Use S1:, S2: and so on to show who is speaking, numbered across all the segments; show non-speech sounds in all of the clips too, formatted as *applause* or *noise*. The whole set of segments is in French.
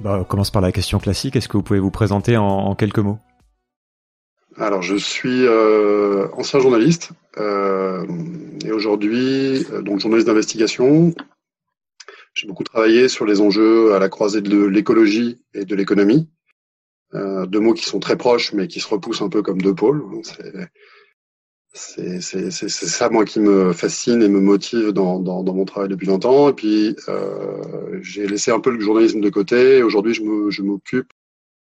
S1: Bah, on commence par la question classique. Est-ce que vous pouvez vous présenter en, en quelques mots?
S2: Alors, je suis euh, ancien journaliste euh, et aujourd'hui, euh, donc journaliste d'investigation. J'ai beaucoup travaillé sur les enjeux à la croisée de l'écologie et de l'économie. Euh, deux mots qui sont très proches, mais qui se repoussent un peu comme deux pôles. C'est ça moi qui me fascine et me motive dans, dans, dans mon travail depuis 20 ans. Et puis euh, j'ai laissé un peu le journalisme de côté. Aujourd'hui, je me je m'occupe,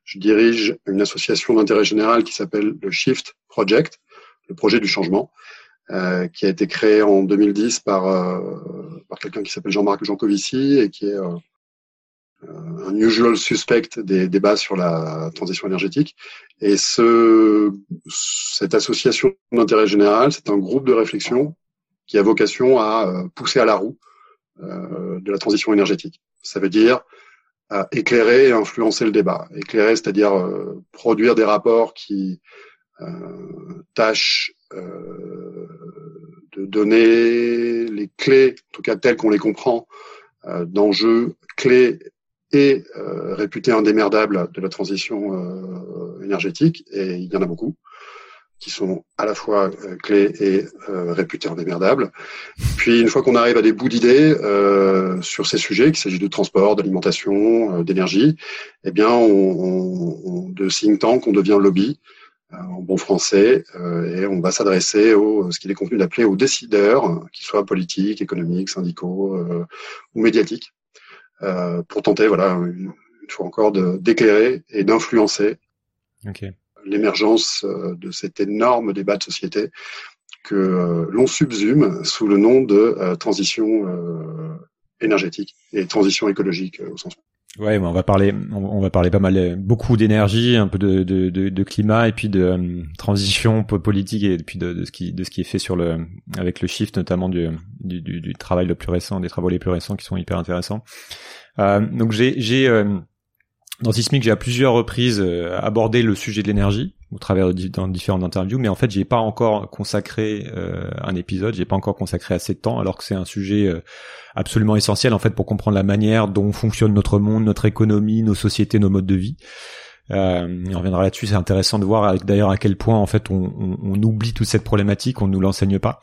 S2: je dirige une association d'intérêt général qui s'appelle le Shift Project, le projet du changement, euh, qui a été créé en 2010 par euh, par quelqu'un qui s'appelle Jean-Marc Jancovici et qui est euh, un usual suspect des débats sur la transition énergétique. Et ce, cette association d'intérêt général, c'est un groupe de réflexion qui a vocation à euh, pousser à la roue euh, de la transition énergétique. Ça veut dire éclairer et influencer le débat. Éclairer, c'est-à-dire euh, produire des rapports qui euh, tâchent euh, de donner les clés, en tout cas telles qu'on les comprend, d'enjeux clés et euh, réputé indémerdable de la transition euh, énergétique, et il y en a beaucoup qui sont à la fois euh, clés et euh, réputés indémerdables. Puis une fois qu'on arrive à des bouts d'idées euh, sur ces sujets, qu'il s'agit de transport, d'alimentation, d'énergie, eh bien, on, on, on, de think tank, on devient lobby en bon français, et on va s'adresser au ce qu'il est convenu d'appeler aux décideurs, qu'ils soient politiques, économiques, syndicaux ou médiatiques, euh, pour tenter, voilà, une, une fois encore, d'éclairer et d'influencer
S1: okay.
S2: l'émergence euh, de cet énorme débat de société que euh, l'on subsume sous le nom de transition énergétique et transition écologique au sens.
S1: Ouais, on va parler, on va parler pas mal, beaucoup d'énergie, un peu de, climat et puis de euh, transition politique et puis de, ce qui de ce qui est fait sur le avec le shift notamment du, travail le plus récent, des travaux les plus récents qui sont hyper intéressants. Euh, donc j'ai j'ai euh, dans Sismic, j'ai à plusieurs reprises euh, abordé le sujet de l'énergie au travers de dans différentes interviews, mais en fait, j'ai pas encore consacré euh, un épisode, j'ai pas encore consacré assez de temps, alors que c'est un sujet euh, absolument essentiel en fait pour comprendre la manière dont fonctionne notre monde, notre économie, nos sociétés, nos modes de vie. Euh, on reviendra là-dessus. C'est intéressant de voir d'ailleurs à quel point en fait on, on, oublie toute cette problématique, on nous l'enseigne pas.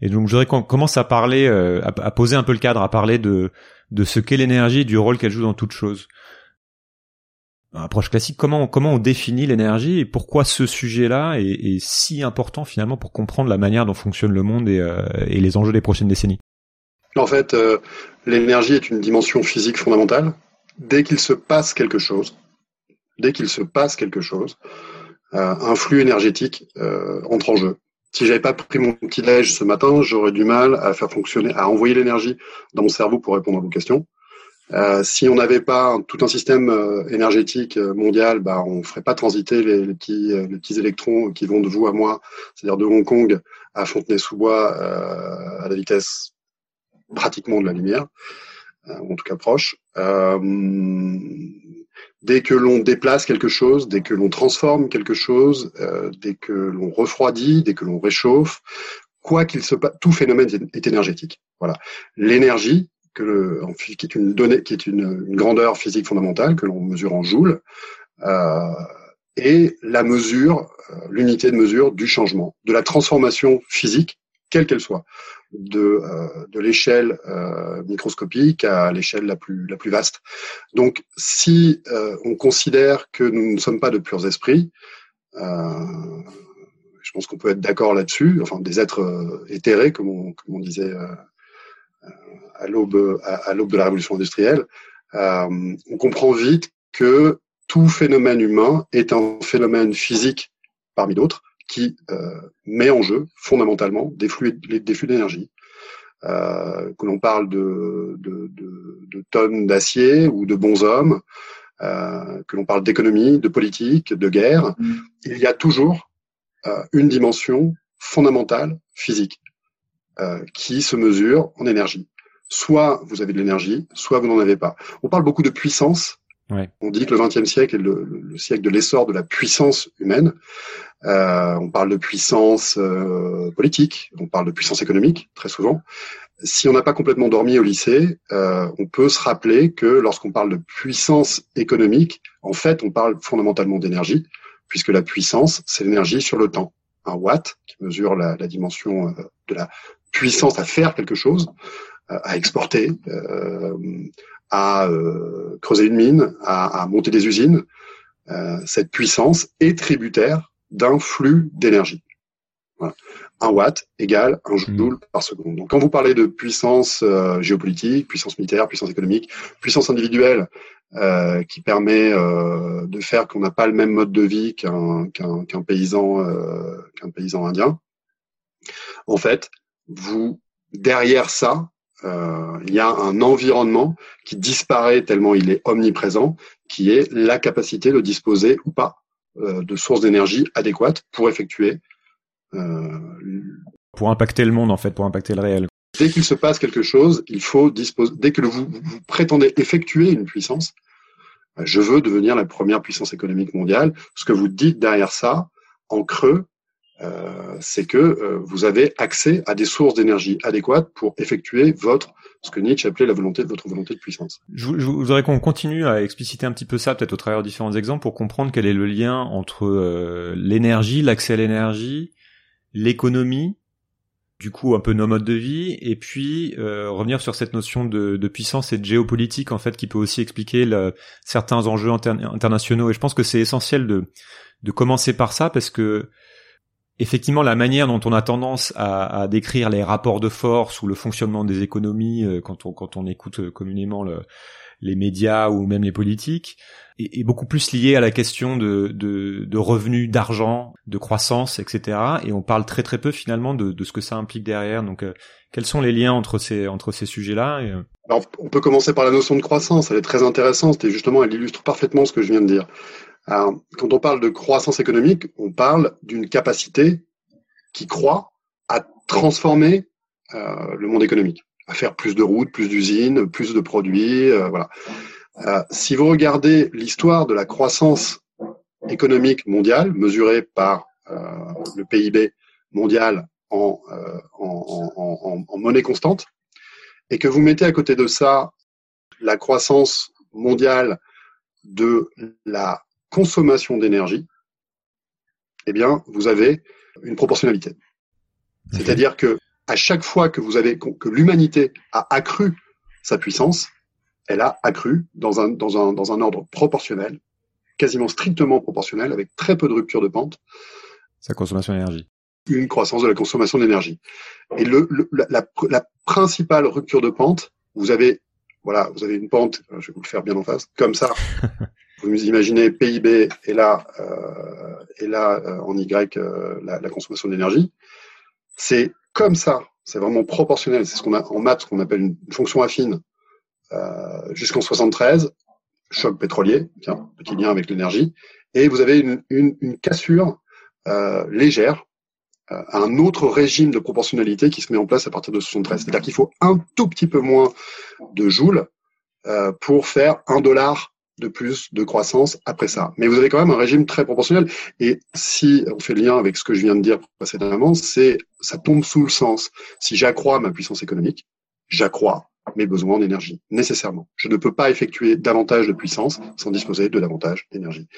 S1: Et donc je voudrais qu'on commence à parler, euh, à, à, poser un peu le cadre, à parler de de ce qu'est l'énergie et du rôle qu'elle joue dans toute chose approche classique, comment comment on définit l'énergie et pourquoi ce sujet-là est, si important finalement pour comprendre la manière dont fonctionne le monde et, euh, et les enjeux des prochaines décennies?
S2: En fait, euh, l'énergie est une dimension physique fondamentale. Dès qu'il se passe quelque chose, dès qu'il se passe quelque chose, euh, un flux énergétique euh, entre en jeu. Si j'avais pas pris mon petit déj ce matin, j'aurais du mal à faire fonctionner, à envoyer l'énergie dans mon cerveau pour répondre à vos questions. Euh, si on n'avait pas tout un système euh, énergétique euh, mondial, bah, on ferait pas transiter les, les, petits, les petits électrons qui vont de vous à moi, c'est-à-dire de Hong Kong à Fontenay-sous-Bois à la vitesse pratiquement de la lumière, ou en tout cas proche. dès que l'on déplace quelque chose, dès que l'on transforme quelque chose, dès que l'on refroidit, dès que l'on réchauffe, quoi qu'il se passe, tout phénomène est énergétique. Voilà. L'énergie, que le, qui est une donnée, qui est une, grandeur physique fondamentale que l'on mesure en joules, euh, et la mesure, euh, l'unité de mesure du changement, de la transformation physique, quelle qu'elle soit, de, euh, de l'échelle euh, microscopique à l'échelle la plus, la plus vaste. Donc, si euh, on considère que nous ne sommes pas de purs esprits, je pense qu'on peut être d'accord là-dessus, enfin des êtres éthérés, comme on, comme on disait à l'aube à, à l'aube de la révolution industrielle, euh, on comprend vite que tout phénomène humain est un phénomène physique parmi d'autres qui euh, met en jeu fondamentalement des flux des flux d'énergie. Euh, que l'on parle de, de, de, de tonnes d'acier ou de bons hommes, euh, que l'on parle d'économie, de politique, de guerre, il y a toujours euh, une dimension fondamentale physique euh, qui se mesure en énergie. Soit vous avez de l'énergie, soit vous n'en avez pas. On parle beaucoup de puissance.
S1: Ouais.
S2: On dit que le XXe siècle est le, le, siècle de l'essor de la puissance humaine. Euh, on parle de puissance euh, politique, on parle de puissance économique très souvent. Si on n'a pas complètement dormi au lycée, euh, on peut se rappeler que lorsqu'on parle de puissance économique, en fait, on parle fondamentalement d'énergie, puisque la puissance, c'est l'énergie sur le temps. Un watt, qui mesure la, la dimension euh, de la puissance à faire quelque chose, euh, à exporter, euh, à creuser une mine, à, à monter des usines. cette puissance est tributaire d'un flux d'énergie. Voilà. Un watt égale un joule mmh. par seconde. Donc, quand vous parlez de puissance euh, géopolitique, puissance militaire, puissance économique, puissance individuelle, euh, qui permet euh, de faire qu'on n'a pas le même mode de vie qu'un paysan euh, qu'un paysan indien. En fait, vous derrière ça, euh, il y a un environnement qui disparaît tellement il est omniprésent, qui est la capacité de disposer ou pas euh, de sources d'énergie adéquates pour effectuer.
S1: Euh, pour impacter le monde, en fait, pour impacter le réel.
S2: Dès qu'il se passe quelque chose, il faut disposer. Dès que vous, vous prétendez effectuer une puissance, je veux devenir la première puissance économique mondiale. Ce que vous dites derrière ça, en creux, euh, c'est que euh, vous avez accès à des sources d'énergie adéquates pour effectuer votre ce que Nietzsche appelait la volonté de votre volonté de puissance.
S1: Je, je voudrais qu'on continue à expliciter un petit peu ça, peut-être au travers de différents exemples, pour comprendre quel est le lien entre euh, l'énergie, l'accès à l'énergie, l'économie, du coup un peu nos modes de vie, et puis euh, revenir sur cette notion de, de, puissance et de géopolitique en fait qui peut aussi expliquer le, certains enjeux internationaux. Et je pense que c'est essentiel de, de commencer par ça parce que effectivement la manière dont on a tendance à, à, décrire les rapports de force ou le fonctionnement des économies euh, quand on quand on écoute euh, communément le, les médias ou même les politiques est, beaucoup plus lié à la question de, de, de revenus, d'argent, de croissance, etc. Et on parle très très peu finalement de, de ce que ça implique derrière. Donc, euh, quels sont les liens entre ces entre ces sujets-là et...
S2: Alors, on peut commencer par la notion de croissance. Elle est très intéressante et justement, elle illustre parfaitement ce que je viens de dire. Quand on parle de croissance économique, on parle d'une capacité qui croît à transformer euh, le monde économique, à faire plus de routes, plus d'usines, plus de produits, euh, voilà. Euh, si vous regardez l'histoire de la croissance économique mondiale, mesurée par le PIB mondial en, en monnaie constante, et que vous mettez à côté de ça la croissance mondiale de la consommation d'énergie, eh bien, vous avez une proportionnalité. C'est-à-dire que à chaque fois que vous avez que l'humanité a accru sa puissance, elle a accru dans un dans un dans un ordre proportionnel, quasiment strictement proportionnel, avec très peu de rupture de pente.
S1: Sa consommation d'énergie.
S2: Une croissance de la consommation d'énergie. Et le, le la, la, principale rupture de pente, vous avez voilà, vous avez une pente, je vais vous le faire bien en face, comme ça. *laughs* vous imaginez PIB et là, euh, et là euh, en Y euh, la, la, consommation d'énergie. C'est comme ça, c'est vraiment proportionnel. C'est ce qu'on a en maths, qu'on appelle une fonction affine euh, jusqu'en 73, choc pétrolier, tiens, petit lien avec l'énergie, et vous avez une, une, une cassure euh, légère un autre régime de proportionnalité qui se met en place à partir de 73. C'est-à-dire qu'il faut un tout petit peu moins de joules pour faire un dollar de plus de croissance après ça. Mais vous avez quand même un régime très proportionnel. Et si on fait le lien avec ce que je viens de dire précédemment, c'est ça tombe sous le sens. Si j'accrois ma puissance économique, j'accrois mes besoins en énergie, nécessairement. Je ne peux pas effectuer davantage de puissance sans disposer de davantage d'énergie.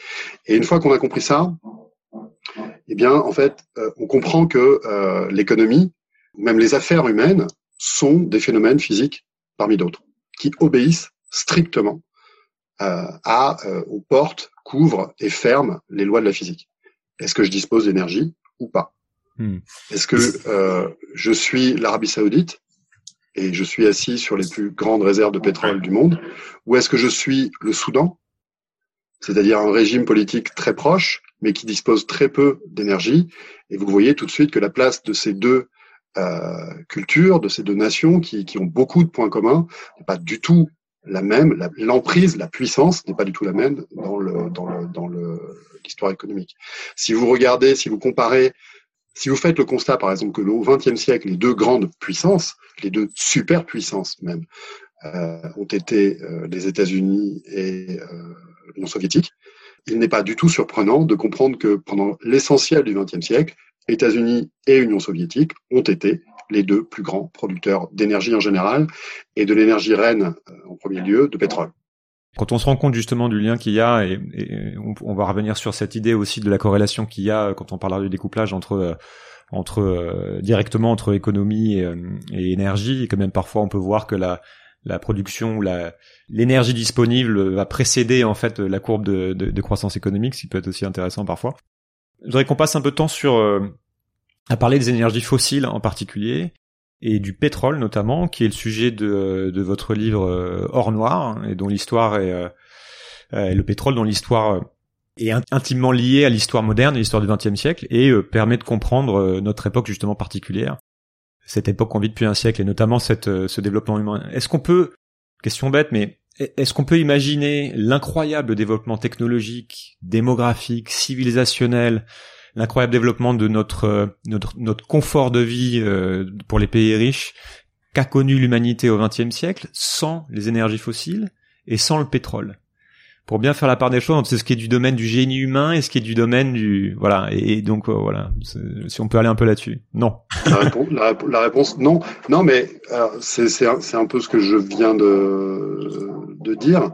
S2: Et une fois qu'on a compris ça, eh bien, en fait, euh, on comprend que euh, l'économie, même les affaires humaines, sont des phénomènes physiques parmi d'autres, qui obéissent strictement à, euh, aux portes, couvrent et ferment les lois de la physique. Est-ce que je dispose d'énergie ou pas? Hmm. Est-ce que euh, je suis l'Arabie saoudite et je suis assis sur les plus grandes réserves de pétrole du monde? Ou est-ce que je suis le Soudan, c'est-à-dire un régime politique très proche, mais qui dispose très peu d'énergie? Et vous voyez tout de suite que la place de ces deux euh, cultures, de ces deux nations qui, qui ont beaucoup de points communs, n'est pas du tout la même, l'emprise, la, puissance n'est pas du tout la même dans le dans le dans l'histoire économique. Si vous regardez, si vous comparez, si vous faites le constat, par exemple, que au XXe siècle, les deux grandes puissances, les deux superpuissances même, euh, ont été euh, les États-Unis et euh, l'Union soviétique, il n'est pas du tout surprenant de comprendre que pendant l'essentiel du XXe siècle, États-Unis et Union soviétique ont été les deux plus grands producteurs d'énergie en général et de l'énergie reine euh, en premier lieu de pétrole.
S1: Quand on se rend compte justement du lien qu'il y a, et, on, va revenir sur cette idée aussi de la corrélation qu'il y a quand on parlera du découplage entre euh, entre euh, directement entre économie et, et, énergie, et que même parfois on peut voir que la la production ou la l'énergie disponible va précéder en fait la courbe de, de, de, croissance économique, ce qui peut être aussi intéressant parfois. Je voudrais qu'on passe un peu de temps sur à parler des énergies fossiles en particulier et du pétrole notamment, qui est le sujet de, de votre livre euh, Or Noir et dont l'histoire est euh, euh, le pétrole dont l'histoire est intimement liée à l'histoire moderne, l'histoire du XXe siècle, et permet de comprendre notre époque justement particulière, cette époque qu'on vit depuis un siècle, et notamment cette, ce développement humain. Est-ce qu'on peut, question bête, mais est-ce qu'on peut imaginer l'incroyable développement technologique, démographique, civilisationnel, l'incroyable développement de notre, euh, notre, notre confort de vie euh, pour les pays riches qu'a connu l'humanité au XXe siècle sans les énergies fossiles et sans le pétrole. Pour bien faire la part des choses, c'est ce qui est du domaine du génie humain et ce qui est du domaine du voilà. Et, donc euh, voilà, si on peut aller un peu là-dessus. Non.
S2: La réponse, non, non, mais c'est c'est un, un, peu ce que je viens de de dire.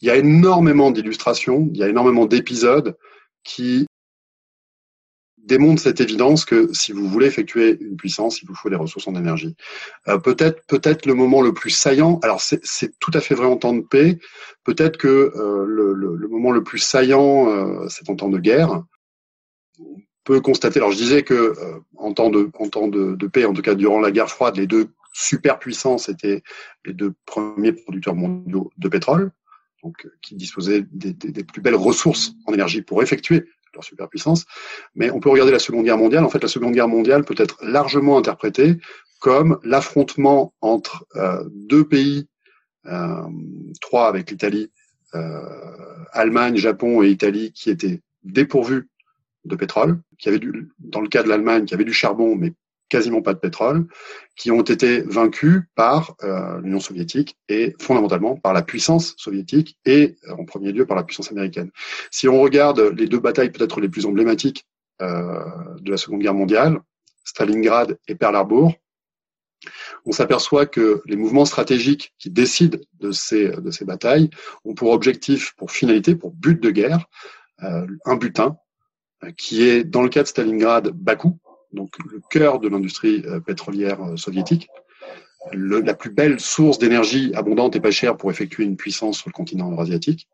S2: Il y a énormément d'illustrations, il y a énormément d'épisodes qui démontre cette évidence que si vous voulez effectuer une puissance, il vous faut des ressources en énergie. Euh, peut-être, peut-être le moment le plus saillant. Alors c'est, tout à fait vrai en temps de paix. Peut-être que euh, le, moment le plus saillant, euh, c'est en temps de guerre. On peut constater. Alors je disais que en temps de, en temps de, paix, en tout cas durant la guerre froide, les deux superpuissances étaient les deux premiers producteurs mondiaux de pétrole, donc qui disposaient des plus belles ressources en énergie pour effectuer leur superpuissance. Mais on peut regarder la Seconde Guerre mondiale. En fait, la Seconde Guerre mondiale peut être largement interprétée comme l'affrontement entre euh, deux pays, euh, trois avec l'Italie, euh, Allemagne, Japon et Italie, qui étaient dépourvus de pétrole, qui avaient du, dans le cas de l'Allemagne, qui avait du charbon, mais quasiment pas de pétrole, qui ont été vaincus par euh, l'Union soviétique et fondamentalement par la puissance soviétique et euh, en premier lieu par la puissance américaine. Si on regarde les deux batailles peut-être les plus emblématiques euh, de la Seconde Guerre mondiale, Stalingrad et Pearl on s'aperçoit que les mouvements stratégiques qui décident de ces, de ces batailles ont pour objectif, pour finalité, pour but de guerre, un butin qui est, dans le cas de Stalingrad, Bakou, donc le cœur de l'industrie euh, pétrolière euh, soviétique, la plus belle source d'énergie abondante et pas chère pour effectuer une puissance sur le continent eurasiatique.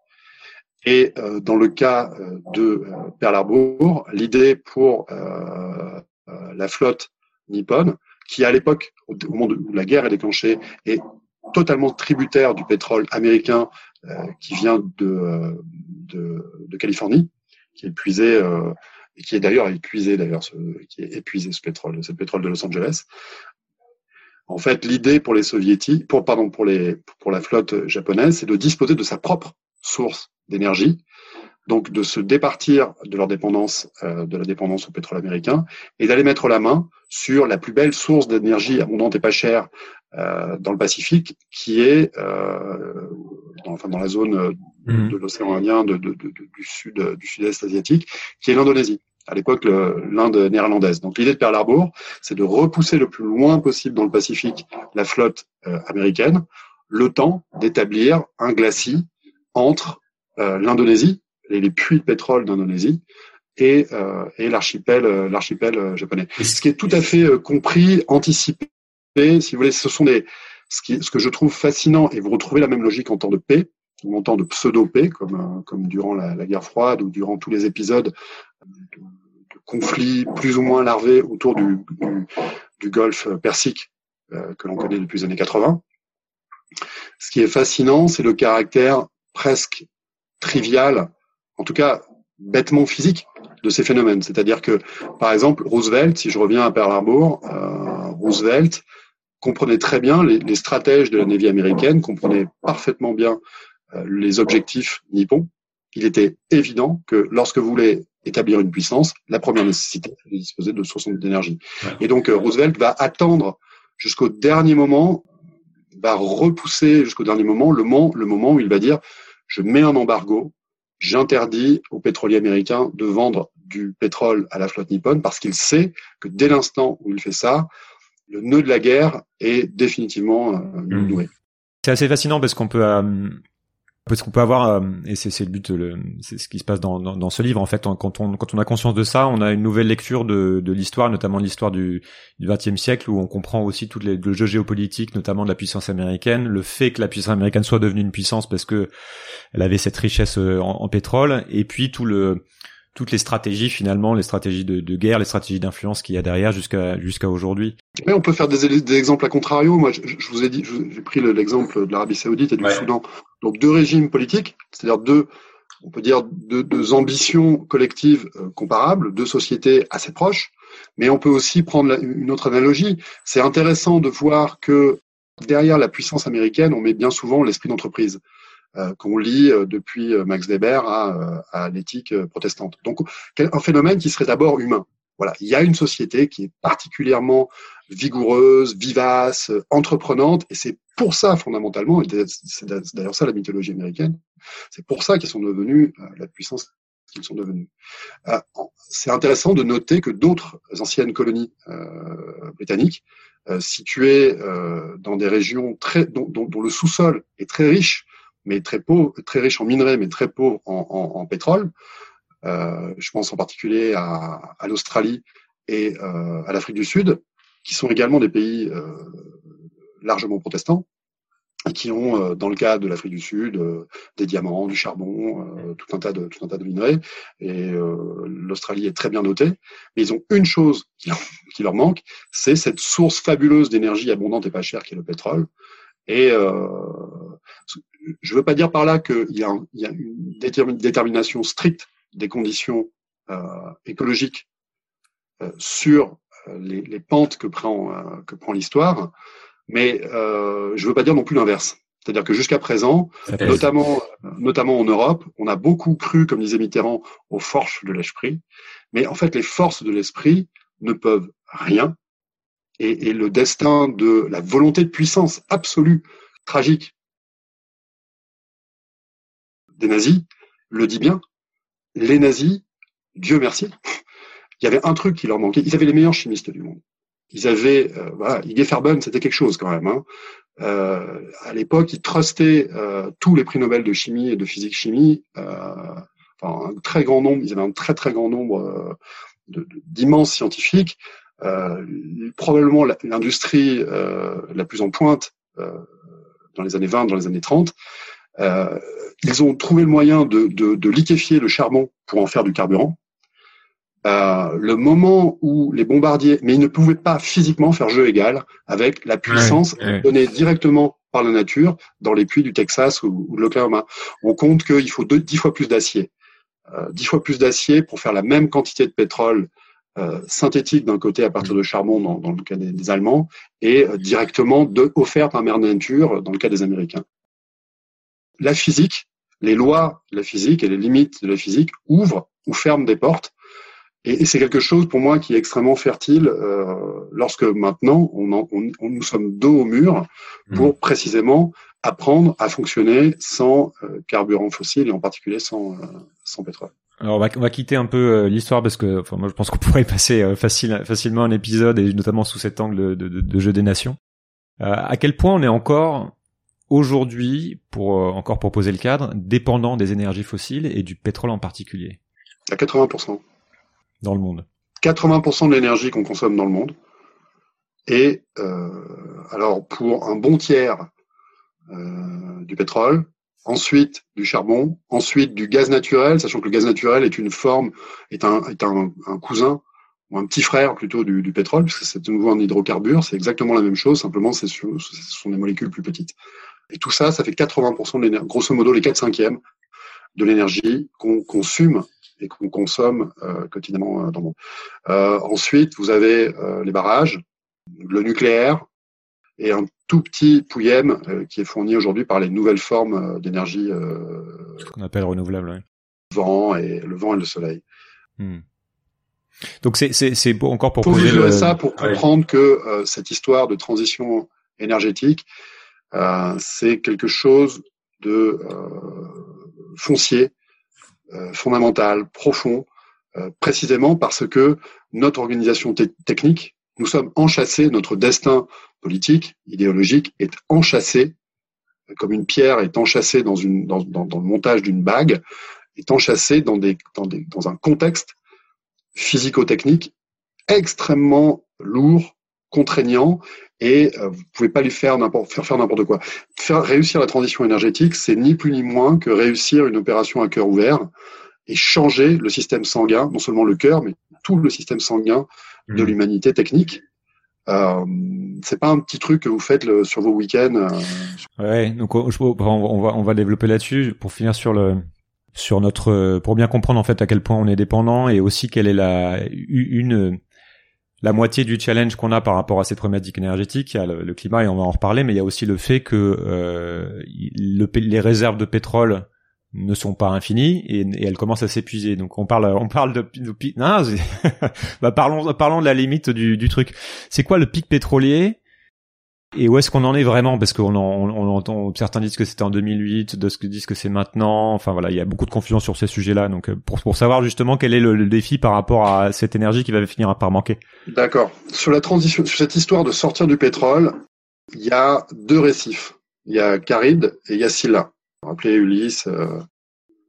S2: Et euh, dans le cas de Pearl Harbor, l'idée pour la flotte nippone, qui à l'époque, au moment où la guerre est déclenchée, est totalement tributaire du pétrole américain qui vient de, Californie, qui est puisé qui est d'ailleurs épuisé d'ailleurs, ce, qui est épuisé ce pétrole, le pétrole de Los Angeles. En fait, l'idée pour les soviétiques, pour pardon, pour les pour la flotte japonaise, c'est de disposer de sa propre source d'énergie, donc de se départir de leur dépendance, euh, de la dépendance au pétrole américain, et d'aller mettre la main sur la plus belle source d'énergie abondante et pas chère euh, dans le Pacifique, qui est euh, dans la zone mhm. de l'océan Indien, de, de, de, du sud, du sud-est asiatique, qui est l'Indonésie à l'époque l'Inde néerlandaise. Donc l'idée de Pearl Harbor, c'est de repousser le plus loin possible dans le Pacifique la flotte euh, américaine, le temps d'établir un glacis entre euh, l'Indonésie et les puits de pétrole d'Indonésie et, euh, et l'archipel l'archipel japonais. Ce qui est tout à fait compris, anticipé. Si vous voulez, ce sont des ce, qui, ce que je trouve fascinant et vous retrouvez la même logique en temps de paix temps de pseudo-paix, comme, comme durant la, guerre froide ou durant tous les épisodes de, conflits plus ou moins larvés autour du, du, golfe persique euh, que l'on connaît depuis les années 80. Ce qui est fascinant, c'est le caractère presque trivial, en tout cas bêtement physique, de ces phénomènes. C'est-à-dire que, par exemple, Roosevelt, si je reviens à Pearl Harbor, euh, Roosevelt comprenait très bien les, les, stratèges de la Navy américaine, comprenait parfaitement bien euh, les objectifs nippons. Il était évident que lorsque vous voulez établir une puissance, la première nécessité, c'est de disposer de sources d'énergie. Et donc euh, Roosevelt va attendre jusqu'au dernier moment, va repousser jusqu'au dernier moment le moment, le moment où il va dire je mets un embargo, j'interdis aux pétroliers américains de vendre du pétrole à la flotte nippone parce qu'il sait que dès l'instant où il fait ça, le nœud de la guerre est définitivement euh, mmh. noué.
S1: C'est assez fascinant parce qu'on peut euh, parce qu'on peut avoir euh, et c'est le but c'est ce qui se passe dans, ce livre en fait quand on a conscience de ça on a une nouvelle lecture de l'histoire notamment l'histoire du XXe siècle où on comprend aussi tout le jeu géopolitique notamment de la puissance américaine le fait que la puissance américaine soit devenue une puissance parce que elle avait cette richesse en, en pétrole et puis tout le toutes les stratégies finalement, les stratégies de, de guerre, les stratégies d'influence qu'il y a derrière jusqu'à jusqu'à aujourd'hui.
S2: Mais on peut faire des, des, exemples à contrario. Moi, je, je vous ai dit, j'ai pris l'exemple de l'Arabie Saoudite et du Soudan. Donc deux régimes politiques, c'est-à-dire deux, on peut dire deux, deux ambitions collectives euh, comparables, deux sociétés assez proches. Mais on peut aussi prendre une autre analogie. C'est intéressant de voir que derrière la puissance américaine, on met bien souvent l'esprit d'entreprise. Euh, qu'on lit euh, depuis euh, Max Weber à, à l'éthique protestante. Donc un phénomène qui serait d'abord humain. Voilà, il y a une société qui est particulièrement vigoureuse, vivace, entreprenante, et c'est pour ça fondamentalement, et c'est d'ailleurs ça la mythologie américaine, c'est pour ça qu'ils sont devenus la puissance qu'ils sont devenus. c'est intéressant de noter que d'autres anciennes colonies britanniques, situées dans des régions très, dont, dont le sous-sol est très riche mais très pauvre, très riche en minerais, mais très pauvre en, pétrole. Euh, je pense en particulier à, l'Australie et euh, à l'Afrique du Sud, qui sont également des pays euh, largement protestants et qui ont, dans le cas de l'Afrique du Sud, des diamants, du charbon, tout un tas de tout un tas de minerais. Et l'Australie est très bien notée, mais ils ont une chose qui leur, qui leur manque, c'est cette source fabuleuse d'énergie abondante et pas chère qui est le pétrole. Et je ne veux pas dire par là qu'il y, y, a une détermination stricte des conditions euh, écologiques euh, sur euh, les, les, pentes que prend, euh, que prend l'histoire, mais je ne veux pas dire non plus l'inverse. C'est-à-dire que jusqu'à présent, notamment, notamment en Europe, on a beaucoup cru, comme disait Mitterrand, aux forces de l'esprit, mais en fait, les forces de l'esprit ne peuvent rien, et, et le destin de la volonté de puissance absolue, tragique des nazis le dit bien. Les nazis, Dieu merci, *laughs* il y avait un truc qui leur manquait. Ils avaient les meilleurs chimistes du monde. Ils avaient, euh, voilà, Ige Farben, c'était quelque chose quand même. Hein. Euh, à l'époque, ils trustaient euh, tous les prix Nobel de chimie et de physique-chimie. Euh, enfin, un très grand nombre. Ils avaient un très très grand nombre d'immenses scientifiques. Probablement l'industrie la plus en pointe dans les années 20, dans les années 30. Euh, ils ont trouvé le moyen de, de, de, liquéfier le charbon pour en faire du carburant. Euh, le moment où les bombardiers, mais ils ne pouvaient pas physiquement faire jeu égal avec la puissance donnée directement par la nature dans les puits du Texas ou, ou de l'Oklahoma. On compte qu'il faut dix fois plus d'acier, euh, dix fois plus d'acier pour faire la même quantité de pétrole euh, synthétique d'un côté à partir de charbon dans, dans le cas des, des Allemands et euh, directement de, offert par mère nature dans le cas des Américains la physique, les lois de la physique et les limites de la physique ouvrent ou ferment des portes. Et, c'est quelque chose pour moi qui est extrêmement fertile euh, lorsque maintenant on, on, nous sommes dos au mur pour mmh. précisément apprendre à fonctionner sans euh, carburant fossile et en particulier sans, euh, sans pétrole.
S1: Alors on va, on va quitter un peu euh, l'histoire parce que enfin, moi je pense qu'on *laughs* pourrait passer euh, facile, facilement un épisode et notamment sous cet angle de, de, de jeu des nations. à quel point on est encore aujourd'hui, pour euh, encore pour poser le cadre, dépendant des énergies fossiles et du pétrole en particulier
S2: À 80%.
S1: Dans le monde.
S2: 80% de l'énergie qu'on consomme dans le monde. Et euh, alors pour un bon tiers euh, du pétrole, ensuite du charbon, ensuite du gaz naturel, sachant que le gaz naturel est une forme, est un, est un, un cousin ou un petit frère plutôt du, du pétrole, puisque c'est de nouveau un hydrocarbure, c'est exactement la même chose, simplement ce sont des molécules plus petites. Et tout ça, ça fait 80% de l'énergie, grosso modo les 4 cinquièmes de l'énergie qu'on consomme et qu'on consomme euh, quotidiennement euh, dans le monde. Euh, ensuite, vous avez euh, les barrages, le nucléaire, et un tout petit pouillème qui est fourni aujourd'hui par les nouvelles formes d'énergie.
S1: Ce qu'on appelle renouvelable. Ouais.
S2: Vent et le vent et le soleil. Hmm.
S1: Donc c'est c'est c'est encore pour
S2: poser ça pour comprendre que cette histoire de transition énergétique, c'est quelque chose de foncier, fondamental, profond, précisément parce que notre organisation technique, nous sommes enchâssés, notre destin politique, idéologique est enchâssé, comme une pierre est enchâssée dans, une, dans, dans, le montage d'une bague, est enchâssé dans, des, dans, des, dans un contexte physico-technique extrêmement lourd, contraignant, et euh, vous pouvez pas lui faire n'importe faire faire n'importe quoi. Faire réussir la transition énergétique, c'est ni plus ni moins que réussir une opération à cœur ouvert et changer le système sanguin, non seulement le cœur, mais tout le système sanguin de mmh. l'humanité technique. Euh, c'est pas un petit truc que vous faites le, sur vos week-ends.
S1: Euh... Ouais, donc on, on, va on va développer là-dessus pour finir sur le sur notre pour bien comprendre en fait à quel point on est dépendant et aussi quelle est la une la moitié du challenge qu'on a par rapport à cette problématique énergétique, il y a le, climat et on va en reparler, mais il y a aussi le fait que euh, le, les réserves de pétrole ne sont pas infinies et, elles commencent à s'épuiser. Donc on parle, on parle de, de non, *laughs* bah parlons, parlons de la limite du truc. C'est quoi le pic pétrolier et où est-ce qu'on en est vraiment? Parce qu'on on, on, entend certains disent que c'était en 2008, d'autres disent que c'est maintenant. Enfin voilà, il y a beaucoup de confusion sur ces sujets-là. Donc euh, pour, pour savoir justement quel est le, défi par rapport à cette énergie qui va finir par manquer.
S2: D'accord. Sur la transition, sur cette histoire de sortir du pétrole, il y a deux récifs. Il y a Caride et il y a Scylla. Rappelez Ulysse, euh,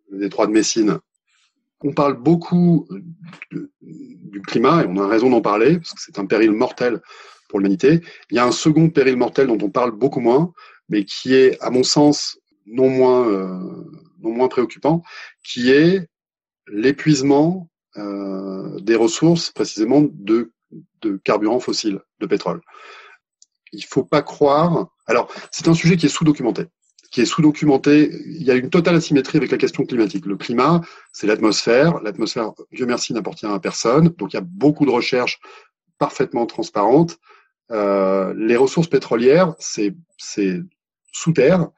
S2: le détroit de Messine. On parle beaucoup du climat et on a raison d'en parler parce que c'est un péril mortel pour l'humanité. Il y a un second péril mortel dont on parle beaucoup moins, mais qui est, à mon sens, non moins, euh, non moins préoccupant, qui est l'épuisement euh, des ressources, précisément de, de carburants fossiles, de pétrole. Il faut pas croire. Alors, c'est un sujet qui est sous-documenté qui est sous-documenté. Il y a une totale asymétrie avec la question climatique. Le climat, c'est l'atmosphère. L'atmosphère, Dieu merci, n'appartient à personne. Donc il y a beaucoup de recherches parfaitement transparentes euh, les ressources pétrolières, c'est sous terre.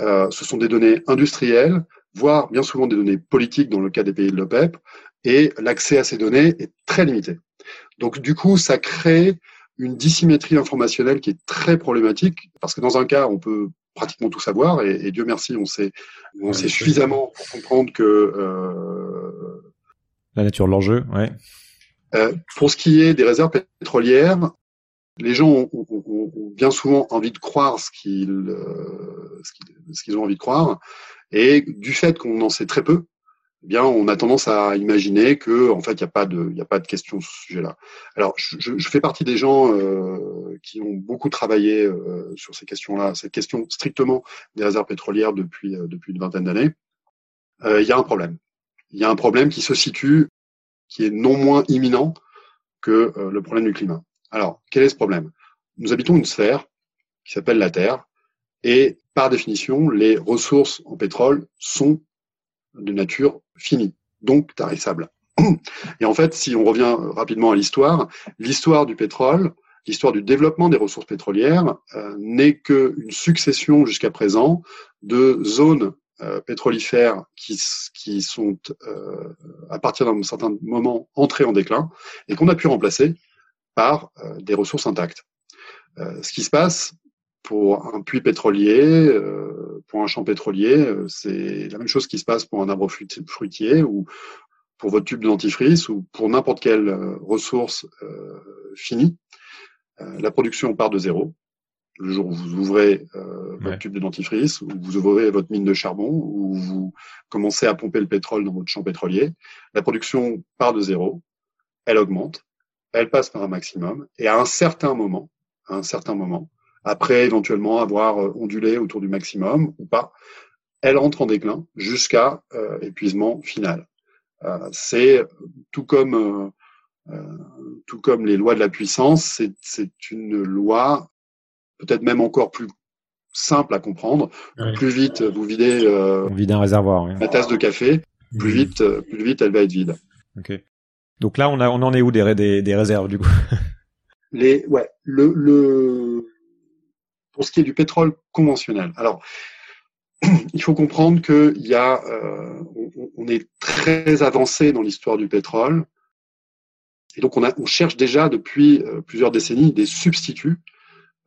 S2: Euh, ce sont des données industrielles, voire bien souvent des données politiques dans le cas des pays de l'OPEP, et l'accès à ces données est très limité. Donc du coup, ça crée une dissymétrie informationnelle qui est très problématique, parce que dans un cas, on peut pratiquement tout savoir, et, Dieu merci, on sait, on sait suffisamment pour comprendre que euh,
S1: la nature de l'enjeu, ouais.
S2: Euh, pour ce qui est des réserves pétrolières, les gens ont, bien souvent envie de croire ce qu'ils euh, ce qu'ils ont envie de croire, et du fait qu'on en sait très peu, eh bien on a tendance à imaginer que en fait il n'y a pas de il a pas de question sur ce sujet-là. Alors je, je, fais partie des gens euh, qui ont beaucoup travaillé euh, sur ces questions-là, cette question strictement des réserves pétrolières depuis depuis une vingtaine d'années. Il y a un problème. Il y a un problème qui se situe, qui est non moins imminent que le problème du climat. Alors, quel est ce problème? Nous habitons une sphère qui s'appelle la Terre, et par définition, les ressources en pétrole sont de nature finie, donc tarissables. Et en fait, si on revient rapidement à l'histoire, l'histoire du pétrole, l'histoire du développement des ressources pétrolières euh, n'est qu'une succession jusqu'à présent de zones euh, pétrolifères qui, qui sont, euh, à partir d'un certain moment, entrées en déclin et qu'on a pu remplacer par euh, des ressources intactes. Euh, ce qui se passe pour un puits pétrolier, euh, pour un champ pétrolier, c'est la même chose qui se passe pour un arbre fruitier ou pour votre tube de dentifrice ou pour n'importe quelle ressource finie. la production part de zéro. Le jour où vous ouvrez votre tube de dentifrice, ou vous ouvrez votre mine de charbon, ou vous commencez à pomper le pétrole dans votre champ pétrolier, la production part de zéro, elle augmente, elle passe par un maximum, et à un certain moment, à un certain moment, après éventuellement avoir euh, ondulé autour du maximum ou pas, elle entre en déclin jusqu'à euh, épuisement final. Euh, c'est tout comme tout comme les lois de la puissance, c'est une loi peut-être même encore plus simple à comprendre. Plus vite vous videz euh,
S1: un réservoir,
S2: la tasse de café, plus vite plus vite elle va être vide.
S1: Okay. Donc là, on, a, on en est où des, des, réserves du coup? *laughs*
S2: Les, ouais, le, Pour ce qui est du pétrole conventionnel, alors *clears throat* il faut comprendre qu'il y a, euh, on, est très avancé dans l'histoire du pétrole, et donc on, a, on cherche déjà depuis euh, plusieurs décennies des substituts.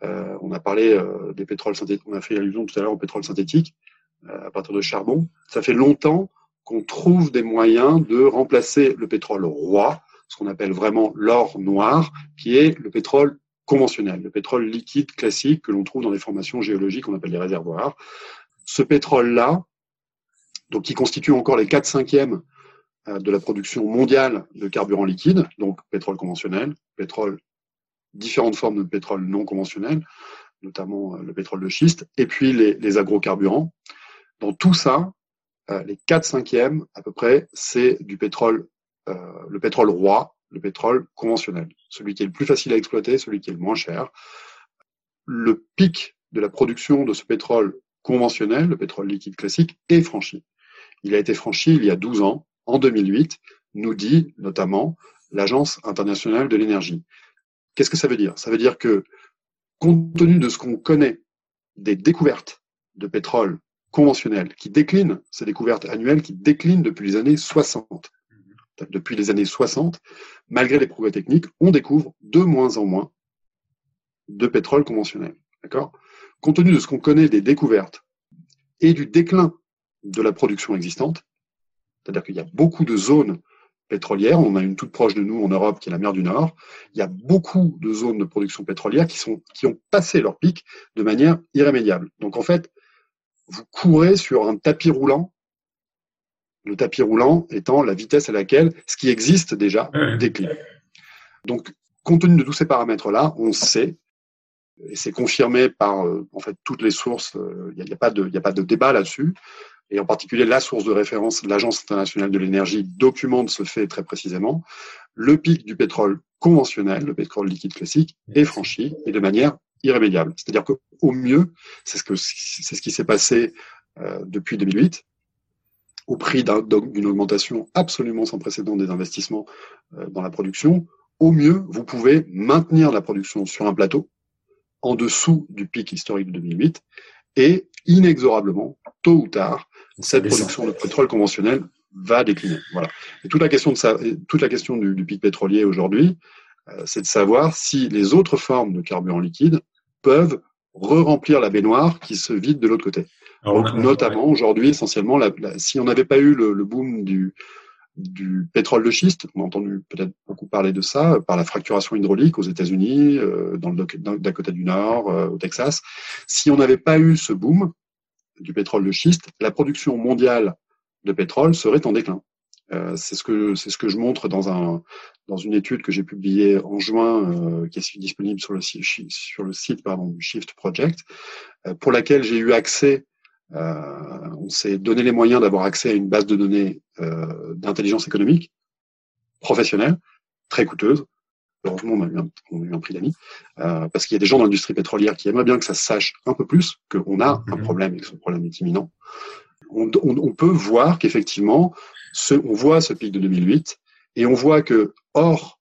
S2: Euh, on a parlé des pétroles synthétiques, on a fait allusion tout à l'heure au pétrole synthétique à partir de charbon. Ça fait longtemps qu'on trouve des moyens de remplacer le pétrole roi, ce qu'on appelle vraiment l'or noir, qui est le pétrole conventionnel, le pétrole liquide classique que l'on trouve dans les formations géologiques qu'on appelle les réservoirs. Ce pétrole-là, donc qui constitue encore les 4 cinquièmes euh, de la production mondiale de carburant liquide, donc pétrole conventionnel, pétrole, différentes formes de pétrole non conventionnel, notamment euh, le pétrole de schiste, et puis les, les agrocarburants. Dans tout ça, euh, les 4 cinquièmes à peu près, c'est du pétrole, le pétrole roi, le pétrole conventionnel, celui qui est le plus facile à exploiter, celui qui est le moins cher. Le pic de la production de ce pétrole conventionnel, le pétrole liquide classique, est franchi. Il a été franchi il y a 12 ans, en 2008, nous dit notamment l'Agence internationale de l'énergie. Qu'est-ce que ça veut dire? Ça veut dire que, compte tenu de ce qu'on connaît des découvertes de pétrole conventionnel, qui déclinent, ces découvertes annuelles qui déclinent depuis les années 60. Depuis les années 60, malgré les progrès techniques, on découvre de moins en moins de pétrole conventionnel. D'accord? Compte tenu de ce qu'on connaît des découvertes et du déclin de la production existante, c'est-à-dire qu'il y a beaucoup de zones pétrolières. On a une toute proche de nous en Europe qui est la mer du Nord. Il y a beaucoup de zones de production pétrolière qui sont qui ont passé leur pic de manière irrémédiable. Donc en fait, vous courez sur un tapis roulant. Le tapis roulant étant la vitesse à laquelle ce qui existe déjà décline. Donc, compte tenu de tous ces paramètres-là, on sait, et c'est confirmé par euh, en fait toutes les sources, euh, il n'y a, a, pas de, a pas de débat là-dessus, et en particulier la source de référence, l'Agence internationale de l'énergie, documente ce fait très précisément. Le pic du pétrole conventionnel, le pétrole liquide classique, est franchi et de manière irrémédiable. C'est-à-dire qu'au mieux, c'est ce que c'est ce qui s'est passé euh, depuis 2008, au prix d'une augmentation absolument sans précédent des investissements euh, dans la production. Au mieux, vous pouvez maintenir la production sur un plateau en dessous du pic historique de 2008 et inexorablement, tôt ou tard, cette production de pétrole conventionnel va décliner. Voilà. Et toute la question de toute la question du, du pic pétrolier aujourd'hui, euh, c'est de savoir si les autres formes de carburant liquide peuvent re-remplir la baignoire qui se vide de l'autre côté. Donc, notamment aujourd'hui, essentiellement, la, la, si on n'avait pas eu le, le, boom du, du pétrole de schiste, on a entendu peut-être beaucoup parler de ça, par la fracturation hydraulique aux États-Unis, euh, dans le Dakota du Nord, euh, au Texas. Si on n'avait pas eu ce boom du pétrole de schiste, la production mondiale de pétrole serait en déclin. Euh, c'est ce que c'est ce que je montre dans un dans une étude que j'ai publiée en juin, euh, qui est disponible sur le site sur le site pardon du Shift Project, euh, pour laquelle j'ai eu accès. On s'est donné les moyens d'avoir accès à une base de données d'intelligence économique professionnelle, très coûteuse. Heureusement, on a eu un, on a eu un prix d'amis, parce qu'il y a des gens dans l'industrie pétrolière qui aimeraient bien que ça se sache un peu plus, qu'on a un mhm. problème et que ce problème est imminent. On, on, on peut voir qu'effectivement, on voit ce pic de 2008 et on voit que hors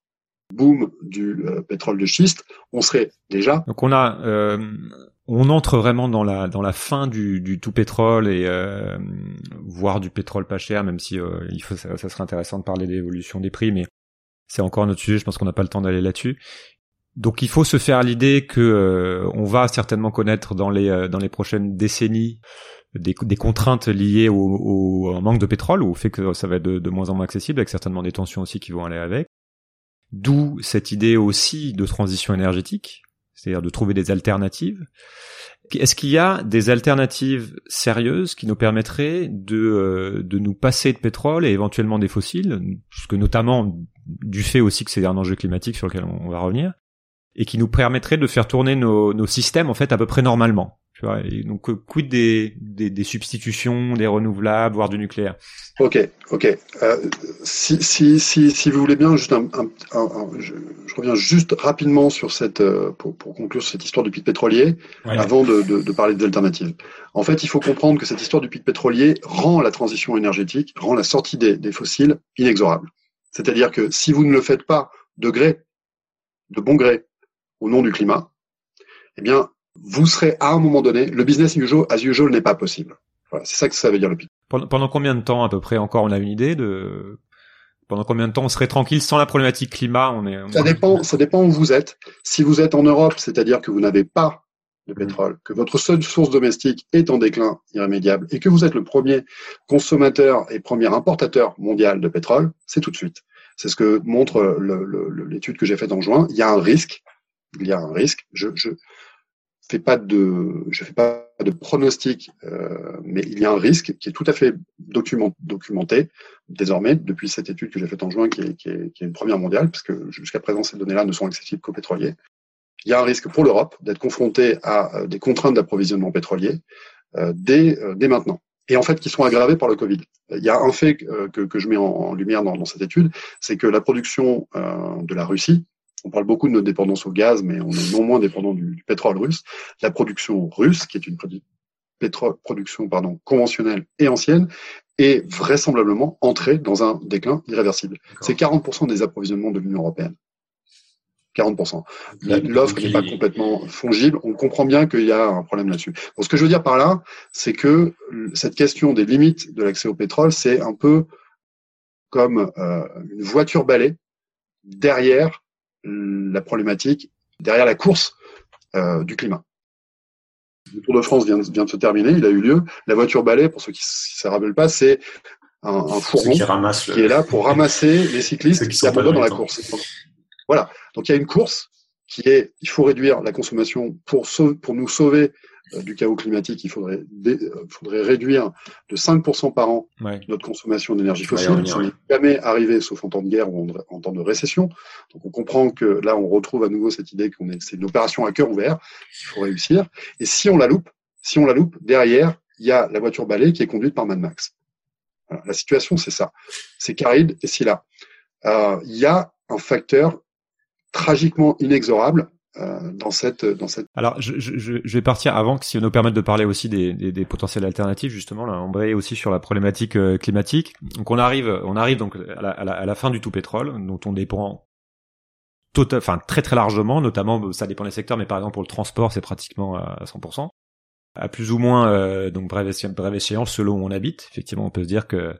S2: boom du euh, pétrole de schiste, on serait déjà.
S1: Donc on a, euh, on entre vraiment dans la dans la fin du, tout pétrole et euh, voire du pétrole pas cher, même si euh, il faut, ça, ça, serait intéressant de parler de l'évolution des prix, mais c'est encore un autre sujet. Je pense qu'on n'a pas le temps d'aller là-dessus. Donc il faut se faire l'idée que on va certainement connaître dans les dans les prochaines décennies des, contraintes liées au, manque de pétrole ou au fait que ça va être de, moins en moins accessible, avec certainement des tensions aussi qui vont aller avec. D'où cette idée aussi de transition énergétique, c'est-à-dire de trouver des alternatives. Est-ce qu'il y a des alternatives sérieuses qui nous permettraient de, euh, de nous passer de pétrole et éventuellement des fossiles, puisque notamment du fait aussi que c'est un enjeu climatique sur lequel on va revenir, et qui nous permettraient de faire tourner nos, nos systèmes en fait à peu près normalement? Tu vois, et donc, euh, quid des, des, des, substitutions, des renouvelables, voire du nucléaire?
S2: Ok, ok. Euh, si, si, si, si vous voulez bien, juste un, un, un, je, je, reviens juste rapidement sur cette, euh, pour, pour conclure cette histoire du pic pétrolier, ouais. avant de, de, de, parler des alternatives. En fait, il faut comprendre que cette histoire du pic pétrolier rend la transition énergétique, rend la sortie des, des fossiles inexorable. C'est-à-dire que si vous ne le faites pas de gré, de bon gré, au nom du climat, eh bien, vous serez à un moment donné, le business usual, as usual n'est pas possible. Voilà, c'est ça que ça veut dire le pitch.
S1: Pendant, pendant combien de temps à peu près encore on a une idée de pendant combien de temps on serait tranquille sans la problématique climat on est, on
S2: Ça dépend, ça dépend où vous êtes. Si vous êtes en Europe, c'est-à-dire que vous n'avez pas de pétrole, que votre seule source domestique est en déclin irrémédiable et que vous êtes le premier consommateur et premier importateur mondial de pétrole, c'est tout de suite. C'est ce que montre l'étude que j'ai faite en juin. Il y a un risque. Il y a un risque. Je, je pas de, je fais pas de pronostic, euh, mais il y a un risque qui est tout à fait document, documenté désormais depuis cette étude que j'ai faite en juin, qui est, une première mondiale, parce que jusqu'à présent ces données-là ne sont accessibles qu'aux pétroliers. Il y a un risque pour l'Europe d'être confronté à euh, des contraintes d'approvisionnement pétrolier euh, dès, maintenant et en fait qui sont aggravées par le Covid. Il y a un fait que, je mets en, lumière dans, cette étude, c'est que la production de la Russie, on parle beaucoup de notre dépendance au gaz, mais on est non moins dépendant du, du pétrole russe. La production russe, qui est une pétrole, production pardon, conventionnelle et ancienne, est vraisemblablement entrée dans un déclin irréversible. C'est 40% des approvisionnements de l'Union européenne. 40%. L'offre n'est pas complètement fongible. On comprend bien qu'il y a un problème là-dessus. Donc, ce que je veux dire par là, c'est que cette question des limites de l'accès au pétrole, c'est un peu comme euh, une voiture balai derrière la problématique, derrière la course euh, du climat. Le Tour de France vient, vient, de se terminer, il a eu lieu. La voiture balai, pour ceux qui ne se rappellent pas, c'est un, un fourgon qui, qui, est là pour ramasser les cyclistes qui s'abandonnent dans la course. Voilà. Donc il y a une course qui est, il faut réduire la consommation pour, pour nous sauver du chaos climatique. Il faudrait, euh, faudrait réduire de 5% par an notre consommation d'énergie fossile. On n'est jamais arrivé, sauf en temps de guerre ou en, temps de récession. Donc on comprend que là, on retrouve à nouveau cette idée qu'on est, c'est une opération à cœur ouvert. Il faut réussir. Et si on la loupe, si on la loupe, derrière, il y a la voiture balai qui est conduite par Mad Max. Voilà. La situation, c'est ça. C'est Caride et Scylla. Euh, il y a un facteur tragiquement inexorable euh, dans cette dans cette.
S1: Alors je, je, je vais partir avant que si on nous permette de parler aussi des, des, des potentielles alternatives justement là, on aussi sur la problématique euh, climatique. Donc on arrive on arrive donc à la, à la, à la fin du tout pétrole dont on dépend total, enfin très très largement, notamment ça dépend des secteurs, mais par exemple pour le transport c'est pratiquement à 100% à plus ou moins euh, donc brève, brève échéance selon où on habite. Effectivement, on peut se dire que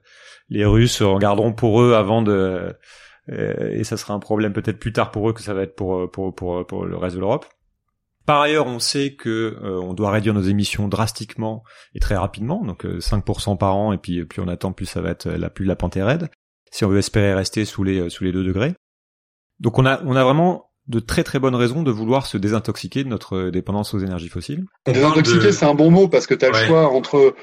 S1: les Russes regarderont pour eux avant de euh, et ça sera un problème peut-être plus tard pour eux que ça va être pour euh, pour pour, pour le reste de l'Europe. Par ailleurs, on sait que euh, on doit réduire nos émissions drastiquement et très rapidement, donc 5% par an, et puis plus on attend, plus ça va être la plus la pente est raide, si on veut espérer rester sous les sous les 2 degrés. Donc on a on a vraiment de très très bonnes raisons de vouloir se désintoxiquer de notre dépendance aux énergies fossiles.
S2: Désintoxiquer, c'est un bon mot parce que tu as le choix entre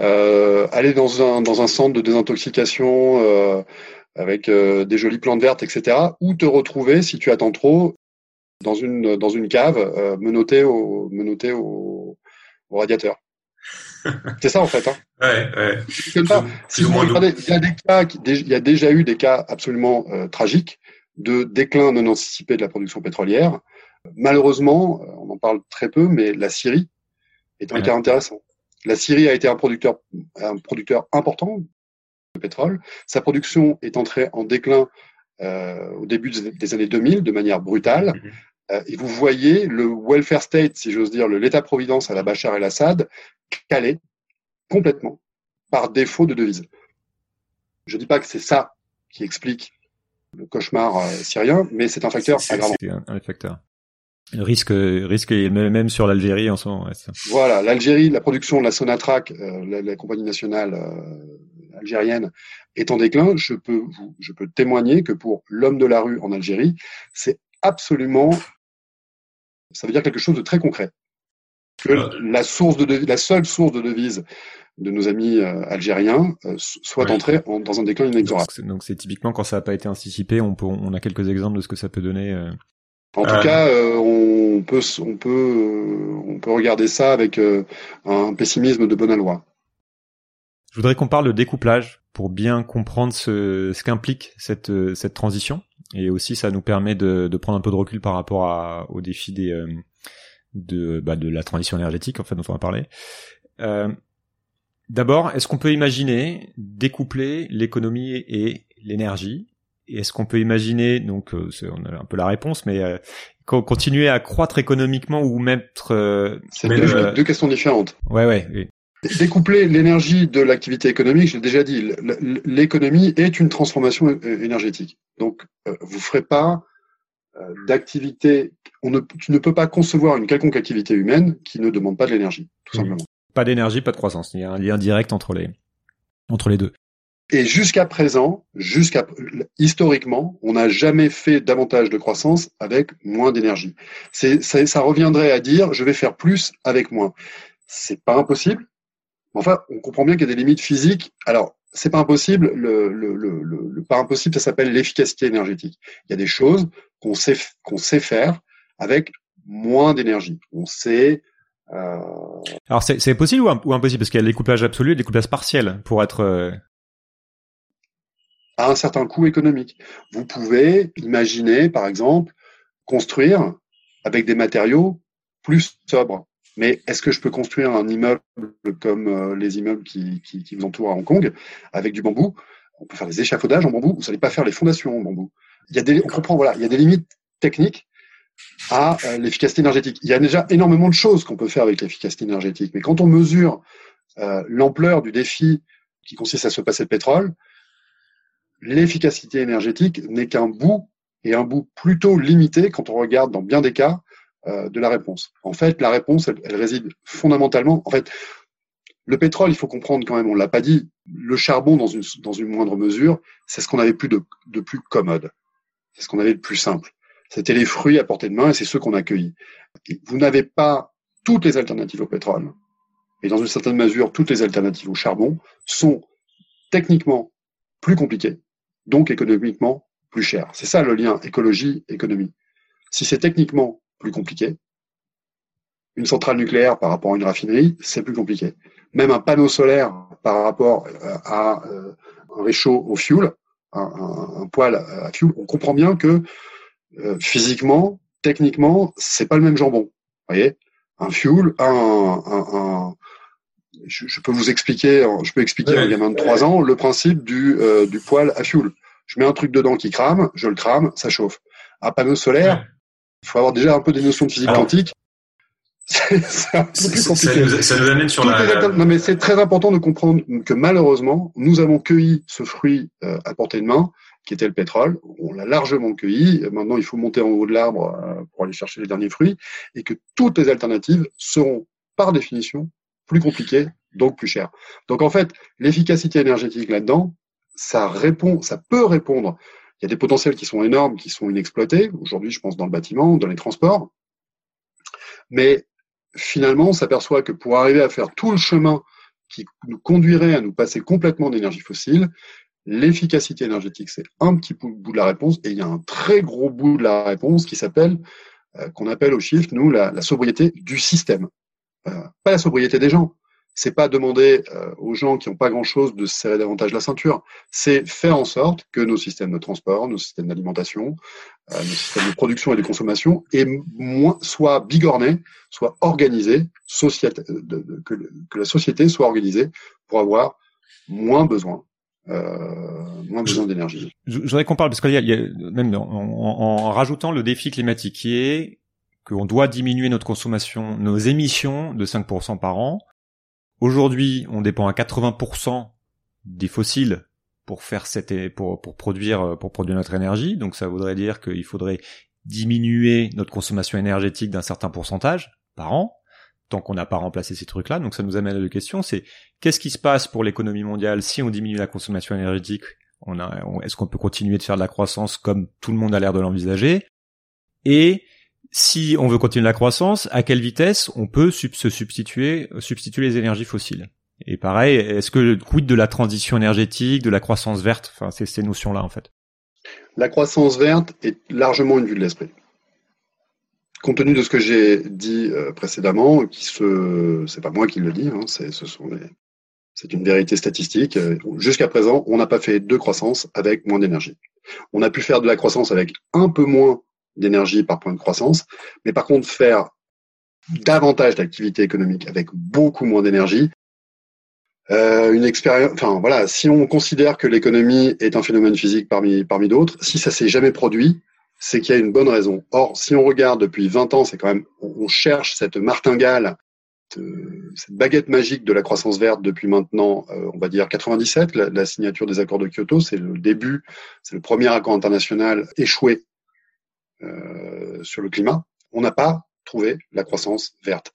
S2: euh, aller dans un dans un centre de désintoxication, euh, avec euh, des jolies plantes vertes, etc. Ou te retrouver, si tu attends trop, dans une dans une cave euh, menotté au menotté au, au radiateur. *laughs* C'est ça en fait. Hein.
S3: Ouais, ouais.
S2: Si vous regardez, il y a des cas, il y a déjà eu des cas absolument euh, tragiques de déclin non anticipé de la production pétrolière. Malheureusement, euh, on en parle très peu, mais la Syrie est un cas intéressant. La Syrie a été un producteur, un producteur important pétrole. Sa production est entrée en déclin euh, au début des années 2000 de manière brutale. Mhm. Euh, et vous voyez le welfare state, si j'ose dire, l'État-providence à la Bachar el-Assad, calé complètement par défaut de devise. Je ne dis pas que c'est ça qui explique le cauchemar euh, syrien, mais c'est un facteur aggravant.
S1: C'est un, un facteur. Le risque, risque même sur l'Algérie en ce moment.
S2: Voilà, l'Algérie, la production de la Sonatrach, euh, la, la, compagnie nationale euh, algérienne, est en déclin. Je peux vous, je peux témoigner que pour l'homme de la rue en Algérie, c'est absolument, ça veut dire quelque chose de très concret. Que la source de la seule source de devise de nos amis euh, algériens euh, soit entrée en, dans un déclin inexorable.
S1: Donc c'est typiquement quand ça n'a pas été anticipé, on, peut, on a quelques exemples de ce que ça peut donner. Euh,
S2: en tout cas, euh, on peut, on peut, euh, on peut regarder ça avec euh, un pessimisme de bonne aloi.
S1: Je voudrais qu'on parle de découplage pour bien comprendre ce, ce qu'implique cette, cette transition. Et aussi, ça nous permet de, de prendre un peu de recul par rapport à, au défi des, de, bah, de la transition énergétique, en fait, dont on va parler. Euh, D'abord, est-ce qu'on peut imaginer découpler l'économie et l'énergie est-ce qu'on peut imaginer, donc euh, on a un peu la réponse, mais euh, continuer à croître économiquement ou mettre euh,
S2: c'est deux, deux, questions différentes.
S1: Ouais, ouais. Oui.
S2: Découpler l'énergie de l'activité économique, je l'ai déjà dit, l'économie est une transformation énergétique. Donc, euh, vous ferez pas euh, d'activité. On ne, tu ne peux pas concevoir une quelconque activité humaine qui ne demande pas de l'énergie, tout mmh. simplement.
S1: Pas d'énergie, pas de croissance. Il y a un lien direct entre les entre les deux.
S2: Et jusqu'à présent, jusqu'à historiquement, on n'a jamais fait davantage de croissance avec moins d'énergie. C'est ça, ça reviendrait à dire je vais faire plus avec moins. C'est pas impossible. Enfin, on comprend bien qu'il y a des limites physiques. Alors, c'est pas impossible. Le, le, le, le pas impossible, ça s'appelle l'efficacité énergétique. Il y a des choses qu'on sait qu'on sait faire avec moins d'énergie. On sait
S1: euh... Alors c'est possible ou, impossible? Parce qu'il y a le découpage absolu et le découpage partiel pour être euh,
S2: à un certain coût économique. Vous pouvez imaginer, par exemple, construire avec des matériaux plus sobres. Mais est-ce que je peux construire un immeuble comme euh, les immeubles qui, qui, qui, vous entourent à Hong Kong avec du bambou? On peut faire des échafaudages en bambou. Vous n'allez pas faire les fondations en bambou. Il y a des, on comprend, voilà, il y a des limites techniques à euh, l'efficacité énergétique. Il y a déjà énormément de choses qu'on peut faire avec l'efficacité énergétique. Mais quand on mesure euh, l'ampleur du défi qui consiste à se passer de pétrole, l'efficacité énergétique n'est qu'un bout et un bout plutôt limité quand on regarde dans bien des cas euh, de la réponse. En fait, la réponse, elle, réside fondamentalement. En fait, le pétrole, il faut comprendre quand même, on l'a pas dit. Le charbon, dans une dans une moindre mesure, c'est ce qu'on avait plus de, de plus commode. C'est ce qu'on avait de plus simple. C'était les fruits à portée de main et c'est ceux qu'on a cueillis. vous n'avez pas toutes les alternatives au pétrole. Et dans une certaine mesure, toutes les alternatives au charbon sont techniquement plus compliquées donc économiquement plus cher. C'est ça le lien écologie-économie. Si c'est techniquement plus compliqué, une centrale nucléaire par rapport à une raffinerie, c'est plus compliqué. Même un panneau solaire par rapport euh, à euh, un réchaud au fuel, un, poêle à fuel, on comprend bien que euh, physiquement, techniquement, c'est pas le même jambon. Vous voyez, un fuel, un, un, je, peux vous expliquer, je peux expliquer à un gamin de 3 ans le principe du, euh, du poêle à fuel. Je mets un truc dedans qui crame, je le crame, ça chauffe. Un panneau solaire, il faut avoir déjà un peu des notions de physique quantique. *laughs*
S3: C'est un peu plus compliqué. Ça nous, amène sur la...
S2: Non, mais c'est très important de comprendre que malheureusement, nous avons cueilli ce fruit euh, à portée de main, qui était le pétrole. On l'a largement cueilli. Maintenant, il faut monter en haut de l'arbre euh, pour aller chercher les derniers fruits, et que toutes les alternatives seront, par définition, plus compliqué, donc plus cher. Donc en fait, l'efficacité énergétique là-dedans, ça répond, ça peut répondre. Il y a des potentiels qui sont énormes, qui sont inexploités. Aujourd'hui, je pense dans le bâtiment, dans les transports. Mais finalement, on s'aperçoit que pour arriver à faire tout le chemin qui nous conduirait à nous passer complètement d'énergie fossile, l'efficacité énergétique, c'est un petit bout de la réponse, et il y a un très gros bout de la réponse qui s'appelle, euh, qu'on appelle au shift, nous, la, la sobriété du système. Euh, pas la sobriété des gens. C'est pas demander euh, aux gens qui n'ont pas grand-chose de se serrer davantage la ceinture. C'est faire en sorte que nos systèmes de transport, nos systèmes d'alimentation, euh, nos systèmes de production et de consommation et moins, soient bigornés, soient organisés, que, que, la société soit organisée pour avoir moins besoin euh, moins besoin d'énergie.
S1: Je, voudrais qu'on parle parce qu'il y, y, a même en, en, rajoutant le défi climatique qui est qu'on doit diminuer notre consommation, nos émissions de 5% par an. Aujourd'hui, on dépend à 80% des fossiles pour faire cette, pour, pour produire, pour produire notre énergie. Donc ça voudrait dire qu'il faudrait diminuer notre consommation énergétique d'un certain pourcentage par an, tant qu'on n'a pas remplacé ces trucs-là. Donc ça nous amène à deux questions. C'est qu'est-ce qui se passe pour l'économie mondiale si on diminue la consommation énergétique? On est-ce qu'on peut continuer de faire de la croissance comme tout le monde a l'air de l'envisager? Et si on veut continuer la croissance, à quelle vitesse on peut se substituer, substituer les énergies fossiles? Et pareil, est-ce que le quid de la transition énergétique, de la croissance verte, enfin c'est ces notions-là en fait?
S2: La croissance verte est largement une vue de l'esprit. Compte tenu de ce que j'ai dit euh, précédemment, qui se, c'est pas moi qui le dis, hein, c'est, c'est une vérité statistique. Euh, jusqu'à présent, on n'a pas fait de croissance avec moins d'énergie. On a pu faire de la croissance avec un peu moins d'énergie par point de croissance, mais par contre faire davantage d'activité économique avec beaucoup moins d'énergie, euh, une expérience. Enfin voilà, si on considère que l'économie est un phénomène physique parmi parmi d'autres, si ça s'est jamais produit, c'est qu'il y a une bonne raison. Or, si on regarde depuis 20 ans, c'est quand même, on cherche cette martingale, cette baguette magique de la croissance verte depuis maintenant, euh, on va dire 97, la, signature des accords de Kyoto, c'est le début, c'est le premier accord international échoué sur le climat. On n'a pas trouvé la croissance verte.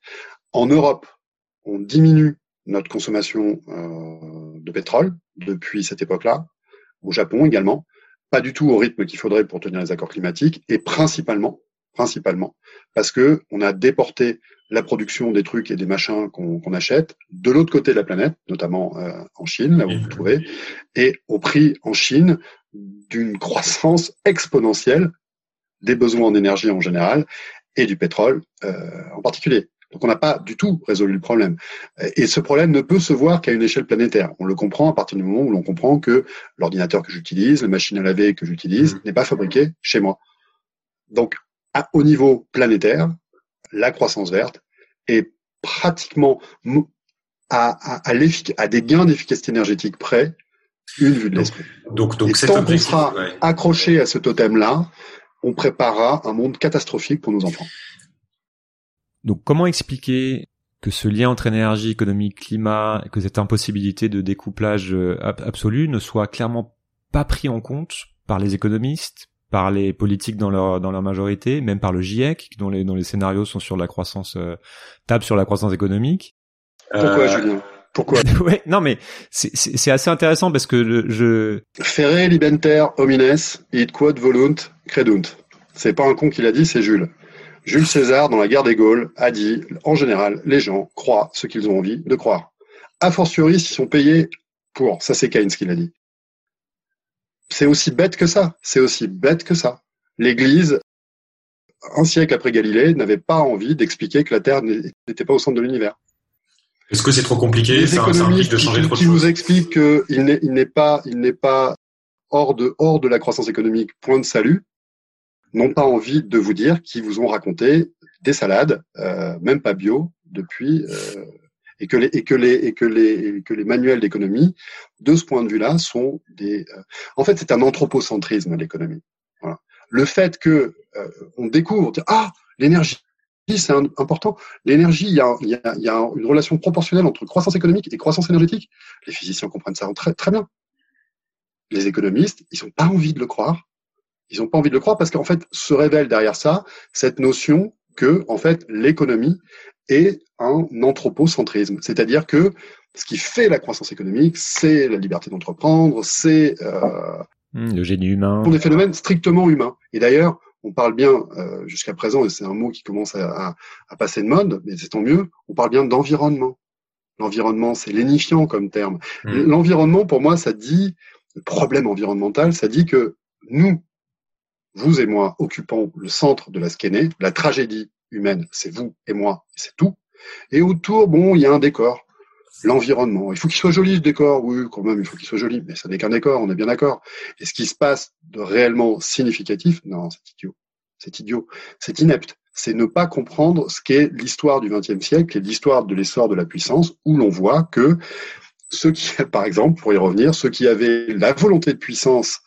S2: En Europe, on diminue notre consommation euh, de pétrole depuis cette époque-là, au Japon également pas du tout au rythme qu'il faudrait pour tenir les accords climatiques, et principalement, principalement, parce que on a déporté la production des trucs et des machins qu'on achète de l'autre côté de la planète, notamment euh, en Chine, là où vous vous trouvez, et au prix en Chine d'une croissance exponentielle des besoins en énergie en général et du pétrole euh, en particulier. Donc on n'a pas du tout résolu le problème. Et ce problème ne peut se voir qu'à une échelle planétaire. On le comprend à partir du moment où l'on comprend que l'ordinateur que j'utilise, la machine à laver que j'utilise, mmh. n'est pas fabriqué chez moi. Donc à, au niveau planétaire, la croissance verte est pratiquement à, à, à, des gains d'efficacité énergétique près une vue de l'esprit. Donc, donc, Et tant qu'on sera accroché à ce totem-là, on préparera un monde catastrophique pour nos enfants.
S1: Donc comment expliquer que ce lien entre énergie, économie, climat, que cette impossibilité de découplage euh, absolu ne soit clairement pas pris en compte par les économistes, par les politiques dans leur dans leur majorité, même par le GIEC dont les dont les scénarios sont sur la croissance euh, table sur la croissance économique?
S2: Pourquoi euh... Julien? Pourquoi *laughs*
S1: Ouais, non mais c'est c'est assez intéressant parce que je
S2: Ferre libenter homines id quod volunt credunt. C'est pas un con qui l'a dit, c'est Jules. Jules César, dans la guerre des Gaules, a dit, en général, les gens croient ce qu'ils ont envie de croire. A fortiori, s'ils sont payés pour. Ça, c'est Keynes qui l'a dit. C'est aussi bête que ça. C'est aussi bête que ça. L'Église, un siècle après Galilée, n'avait pas envie d'expliquer que la Terre n'était pas au centre de l'univers.
S3: Est-ce que c'est trop compliqué?
S2: Les ça, de changer qui, qui vous expliquent qu'il n'est pas, il n'est pas hors de, hors de la croissance économique, point de salut n'ont pas envie de vous dire qu'ils vous ont raconté des salades, euh, même pas bio, depuis euh, et que les et que les et que les que les manuels d'économie, de ce point de vue-là, sont des. Euh, en fait, c'est un anthropocentrisme l'économie. Voilà. Le fait que euh, on découvre ah l'énergie c'est important. L'énergie, il y, a, il, y a, il y a une relation proportionnelle entre croissance économique et croissance énergétique. Les physiciens comprennent ça très, très bien. Les économistes, ils n'ont pas envie de le croire. Ils n'ont pas envie de le croire parce qu'en fait, se révèle derrière ça cette notion que, en fait, l'économie est un anthropocentrisme. C'est-à-dire que ce qui fait la croissance économique, c'est la liberté d'entreprendre, c'est euh,
S1: mmh, le génie humain.
S2: Pour des phénomènes strictement humains. Et d'ailleurs, on parle bien euh, jusqu'à présent, et c'est un mot qui commence à, à passer de mode, mais c'est tant mieux. On parle bien d'environnement. L'environnement, c'est lénifiant comme terme. Mmh. L'environnement, pour moi, ça dit le problème environnemental, ça dit que nous, vous et moi occupons le centre de la skéné. La tragédie humaine, c'est vous et moi, c'est tout. Et autour, bon, il y a un décor, l'environnement. Il faut qu'il soit joli ce décor, oui, quand même, il faut qu'il soit joli, mais ça n'est qu'un décor, on est bien d'accord. Et ce qui se passe de réellement significatif, non, c'est idiot, c'est idiot, c'est inepte. C'est ne pas comprendre ce qu'est l'histoire du XXe siècle et l'histoire de l'essor de la puissance, où l'on voit que ceux qui, *laughs* par exemple, pour y revenir, ceux qui avaient la volonté de puissance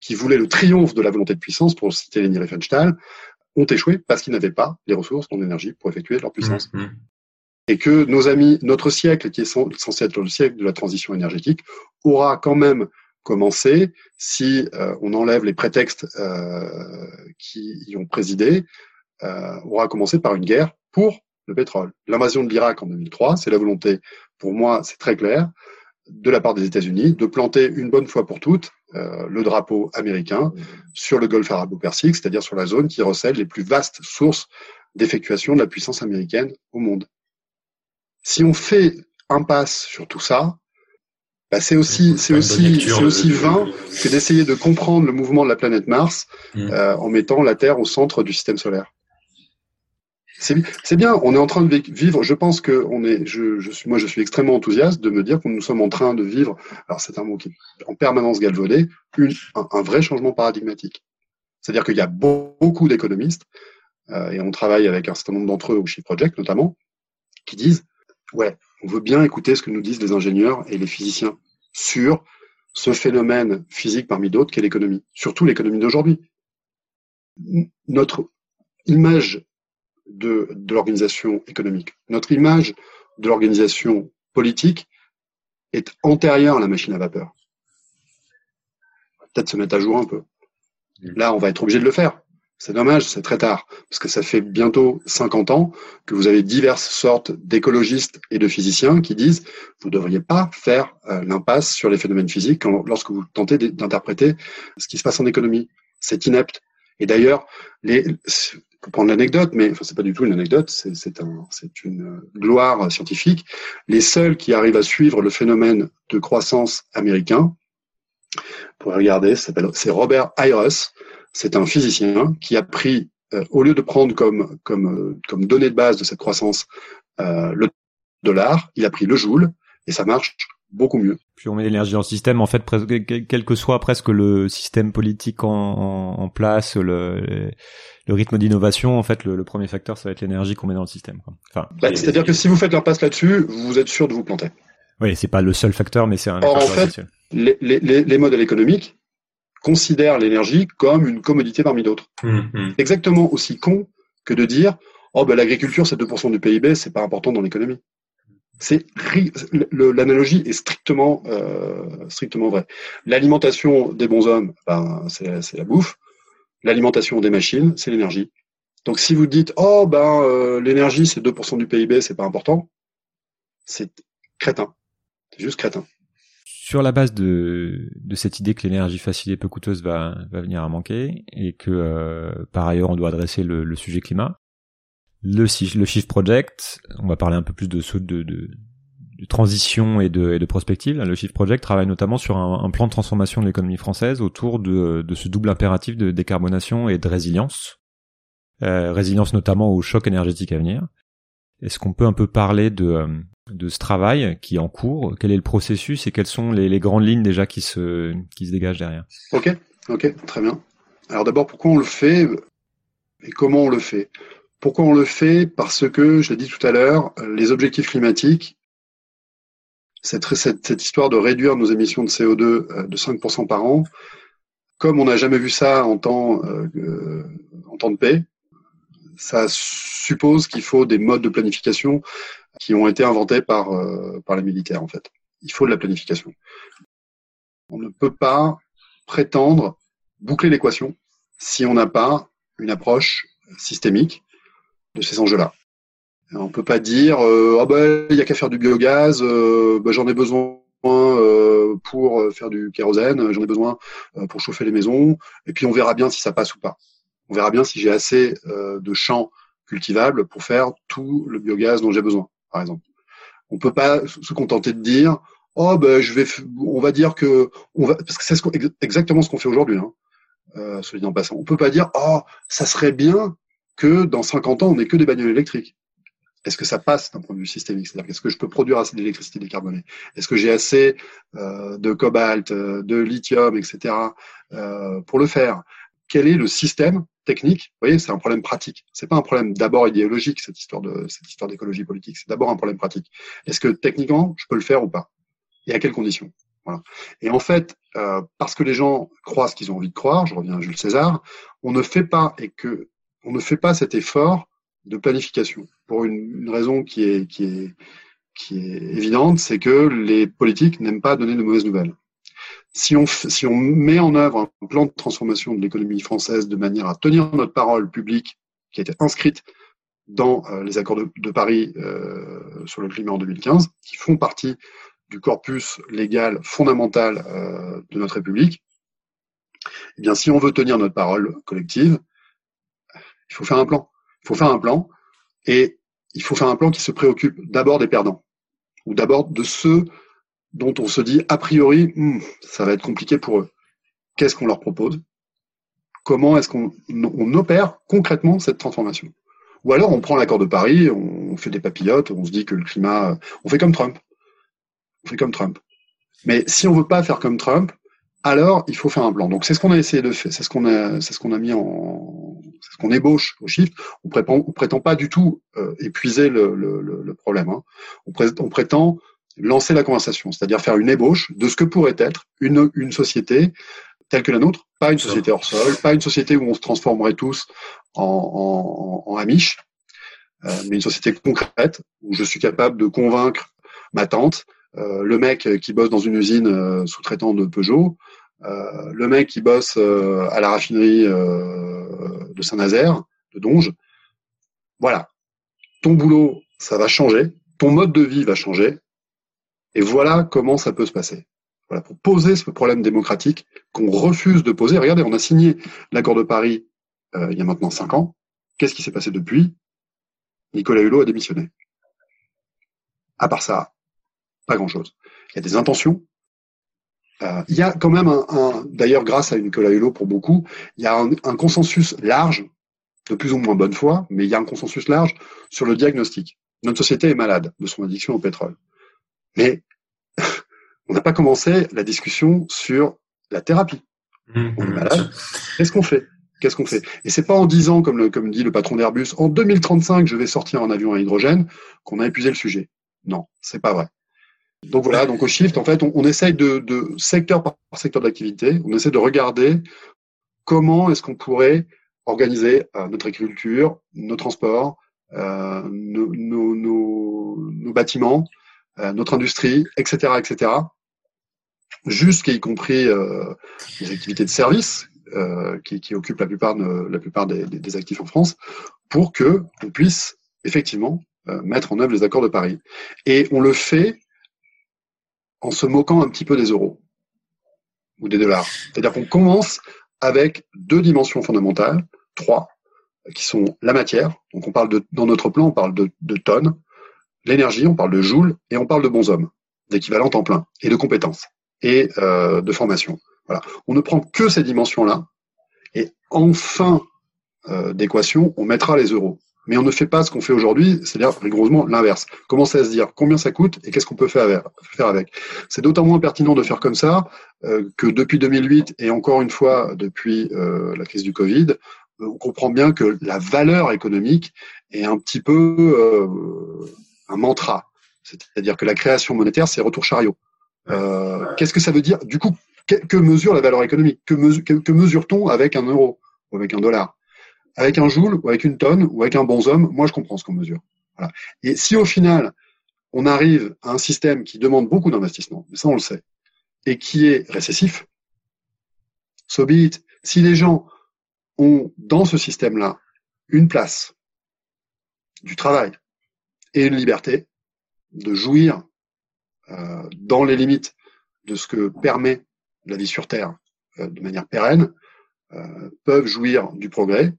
S2: qui voulaient le triomphe de la volonté de puissance, pour citer Leni Riefenstahl, ont échoué parce qu'ils n'avaient pas les ressources en énergie pour effectuer leur puissance. Mmh, mmh. Et que nos amis, notre siècle, qui est censé être le siècle de la transition énergétique, aura quand même commencé si euh, on enlève les prétextes euh, qui y ont présidé, euh, aura commencé par une guerre pour le pétrole. L'invasion de l'Irak en 2003, c'est la volonté, pour moi, c'est très clair, de la part des États-Unis de planter une bonne fois pour toutes euh, le drapeau américain sur le golfe arabo-persique, c'est-à-dire sur la zone qui recèle les plus vastes sources d'effectuation de la puissance américaine au monde. Si on fait impasse sur tout ça, bah c'est aussi c'est aussi c'est aussi vain que d'essayer de comprendre le mouvement de la planète Mars mm. euh, en mettant la Terre au centre du système solaire c'est bien. On est en train de vivre. Je pense que on est. Je, je, suis, moi, je suis extrêmement enthousiaste de me dire que nous sommes en train de vivre. Alors, c'est un mot qui est en permanence galvaudé. Une, un, vrai changement paradigmatique. C'est-à-dire qu'il y a beaucoup d'économistes euh, et on travaille avec un certain nombre d'entre eux au Shift Project notamment, qui disent ouais, on veut bien écouter ce que nous disent les ingénieurs et les physiciens sur ce phénomène physique parmi d'autres qu'est l'économie, surtout l'économie d'aujourd'hui. notre image de, de l'organisation économique, notre image de l'organisation politique est antérieure à la machine à vapeur. Peut-être se mettre à jour un peu. Là, on va être obligé de le faire. C'est dommage, c'est très tard, parce que ça fait bientôt 50 ans que vous avez diverses sortes d'écologistes et de physiciens qui disent vous ne devriez pas faire euh, l'impasse sur les phénomènes physiques lorsque vous tentez d'interpréter ce qui se passe en économie. C'est inepte. Et d'ailleurs, pour prendre l'anecdote, mais enfin, c'est pas du tout une anecdote, c'est un, une gloire scientifique. Les seuls qui arrivent à suivre le phénomène de croissance américain, pour regarder, c'est Robert Ayres, c'est un physicien qui a pris, euh, au lieu de prendre comme, comme, euh, comme donnée de base de cette croissance euh, le dollar, il a pris le joule et ça marche beaucoup mieux.
S1: Puis on met l'énergie dans le système, en fait, quel que soit presque le système politique en, en, place, le, le rythme d'innovation, en fait, le, premier facteur, ça va être l'énergie qu'on met dans le système.
S2: Enfin, bah, C'est-à-dire que si vous faites leur passe là-dessus, vous êtes sûr de vous planter.
S1: Oui, c'est pas le seul facteur, mais c'est un.
S2: Or, en fait, les, les, les modèles économiques, considère l'énergie comme une commodité parmi d'autres. Mmh, mmh. Exactement aussi con que de dire oh ben l'agriculture c'est 2% du PIB, c'est pas important dans l'économie. C'est l'analogie est strictement euh, strictement vraie. L'alimentation des bons hommes, ben c'est la bouffe. L'alimentation des machines, c'est l'énergie. Donc si vous dites oh ben euh, l'énergie c'est 2% du PIB, c'est pas important, c'est crétin. C'est juste crétin
S1: sur la base de, de cette idée que l'énergie facile et peu coûteuse va, va venir à manquer et que euh, par ailleurs on doit adresser le, le sujet climat, le, le Shift Project, on va parler un peu plus de, de, de, transition et de, et de prospective. Le Shift Project travaille notamment sur un, un plan de transformation de l'économie française autour de, de ce double impératif de décarbonation et de résilience. Euh, résilience notamment au choc énergétique à venir. Est-ce qu'on peut un peu parler de, euh, de ce travail qui est en cours. Quel est le processus et quelles sont les, grandes lignes déjà qui se, qui se dégagent derrière?
S2: Ok, ok, très bien. Alors d'abord, pourquoi on le fait et comment on le fait? Pourquoi on le fait? Parce que, je l'ai dit tout à l'heure, les objectifs climatiques, cette, histoire de réduire nos émissions de CO2 euh, de 5% par an, comme on n'a jamais vu ça en temps, euh, en temps de paix, ça suppose qu'il faut des modes de planification qui ont été inventés par, euh, par les militaires, en fait. Il faut de la planification. On ne peut pas prétendre boucler l'équation si on n'a pas une approche systémique de ces enjeux-là. On ne peut pas dire euh, oh ben il y a qu'à faire du biogaz, euh, ben, j'en ai besoin euh, pour faire du kérosène, j'en ai besoin pour chauffer les maisons, et puis on verra bien si ça passe ou pas. On verra bien si j'ai assez de champs cultivables pour faire tout le biogaz dont j'ai besoin par exemple. On peut pas se contenter de dire oh ben je vais on va dire que on va parce que c'est exactement ce qu'on fait aujourd'hui hein, euh, celui en passant. On peut pas dire oh ça serait bien que dans 50 ans on n'ait que des bagnoles électriques. Est-ce que ça passe d'un point de vue systémique? C'est-à-dire qu'est-ce que je peux produire assez d'électricité décarbonée? Est-ce que j'ai assez euh, de cobalt, euh, de lithium, etc. Euh, pour le faire? Quel est le système technique, vous voyez, c'est un problème pratique. C'est pas un problème d'abord idéologique cette histoire de cette histoire d'écologie politique. C'est d'abord un problème pratique. Est-ce que techniquement je peux le faire ou pas? Et à quelles conditions? Voilà. Et en fait, euh, parce que les gens croient ce qu'ils ont envie de croire, je reviens à Jules César, on ne fait pas et que on ne fait pas cet effort de planification pour une, une raison qui est qui est qui est évidente, c'est que les politiques n'aiment pas donner de mauvaises nouvelles si on, si on met en œuvre un plan de transformation de l'économie française de manière à tenir notre parole publique qui a été inscrite dans euh, les accords de, Paris euh, sur le climat en 2015, qui font partie du corpus légal fondamental euh, de notre République, eh bien, si on veut tenir notre parole collective, il faut faire un plan. Il faut faire un plan et il faut faire un plan qui se préoccupe d'abord des perdants ou d'abord de ceux dont on se dit a priori, hmm, ça va être compliqué pour eux. Qu'est-ce qu'on leur propose? Comment est-ce qu'on on opère concrètement cette transformation? Ou alors on prend l'accord de Paris, on fait des papillotes, on se dit que le climat, on fait comme Trump. On fait comme Trump. Mais si on veut pas faire comme Trump, alors il faut faire un plan. Donc c'est ce qu'on a essayé de faire, c'est ce qu'on a, c'est ce qu'on a mis en, c'est ce qu'on ébauche au shift. On prétend, on prétend pas du tout euh, épuiser le, le, le problème. Hein. On prétend lancer la conversation, c'est-à-dire faire une ébauche de ce que pourrait être une, une société telle que la nôtre, pas une société hors sol, pas une société où on se transformerait tous en, en, en Amish, euh, mais une société concrète où je suis capable de convaincre ma tante, euh, le mec qui bosse dans une usine euh, sous-traitant de Peugeot, le mec qui bosse à la raffinerie de Saint-Nazaire, de Donge. Voilà, ton boulot, ça va changer, ton mode de vie va changer, et voilà comment ça peut se passer. Voilà, pour poser ce problème démocratique qu'on refuse de poser. Regardez, on a signé l'accord de Paris il y a maintenant cinq ans. Qu'est-ce qui s'est passé depuis? Nicolas Hulot a démissionné. À part ça, pas grand-chose. Il y a des intentions. Euh, il y a quand même un, d'ailleurs grâce à Nicolas Hulot pour beaucoup, il y a un, consensus large, de plus ou moins bonne foi, mais il y a un consensus large sur le diagnostic. Notre société est malade de son addiction au pétrole. Mais *laughs* on n'a pas commencé la discussion sur la thérapie. Mmh, on est mmh, malade. Qu'est-ce qu'on fait? Qu'est-ce qu'on fait? Et c'est pas en disant, comme, le, comme dit le patron d'Airbus, en 2035, je vais sortir en avion à hydrogène, qu'on a épuisé le sujet. Non, c'est pas vrai. Donc voilà, donc au Shift, en fait, on, on essaye de, de, secteur par secteur d'activité, on essaie de regarder comment est-ce qu'on pourrait organiser euh, notre agriculture, nos transports, euh, nos, nos, nos, bâtiments, notre industrie, etc., etc., jusqu'à y compris euh, les activités de service euh, qui, qui occupent la plupart, de, la plupart des, des, actifs en France, pour que on puisse effectivement euh, mettre en œuvre les accords de Paris. Et on le fait en se moquant un petit peu des euros ou des dollars. C'est-à-dire qu'on commence avec deux dimensions fondamentales, trois, qui sont la matière. Donc on parle de, dans notre plan, on parle de, de tonnes, l'énergie, on parle de joules, et on parle de bons hommes, d'équivalent en plein, et de compétences, et euh, de formation. Voilà. On ne prend que ces dimensions-là, et en fin euh, d'équation, on mettra les euros. Mais on ne fait pas ce qu'on fait aujourd'hui, c'est-à-dire rigoureusement l'inverse. Commencer à se dire? Combien ça coûte et qu'est-ce qu'on peut faire avec. C'est d'autant moins pertinent de faire comme ça euh, que depuis 2008 et encore une fois depuis euh, la crise du Covid, on comprend bien que la valeur économique est un petit peu un mantra. C'est-à-dire que la création monétaire, c'est retour chariot. Qu'est-ce que ça veut dire? Du coup, que, mesure la valeur économique? Que, mesure-t-on avec un euro ou avec un dollar? Avec un joule ou avec une tonne ou avec un bonhomme Moi, je comprends ce qu'on mesure. Et si au final, on arrive à un système qui demande beaucoup d'investissement, mais ça on le sait, et qui est récessif, so be. Si les gens ont dans ce système-là une place, du travail et une liberté de jouir euh, dans les limites de ce que permet la vie sur Terre euh, de manière pérenne, euh, peuvent jouir du progrès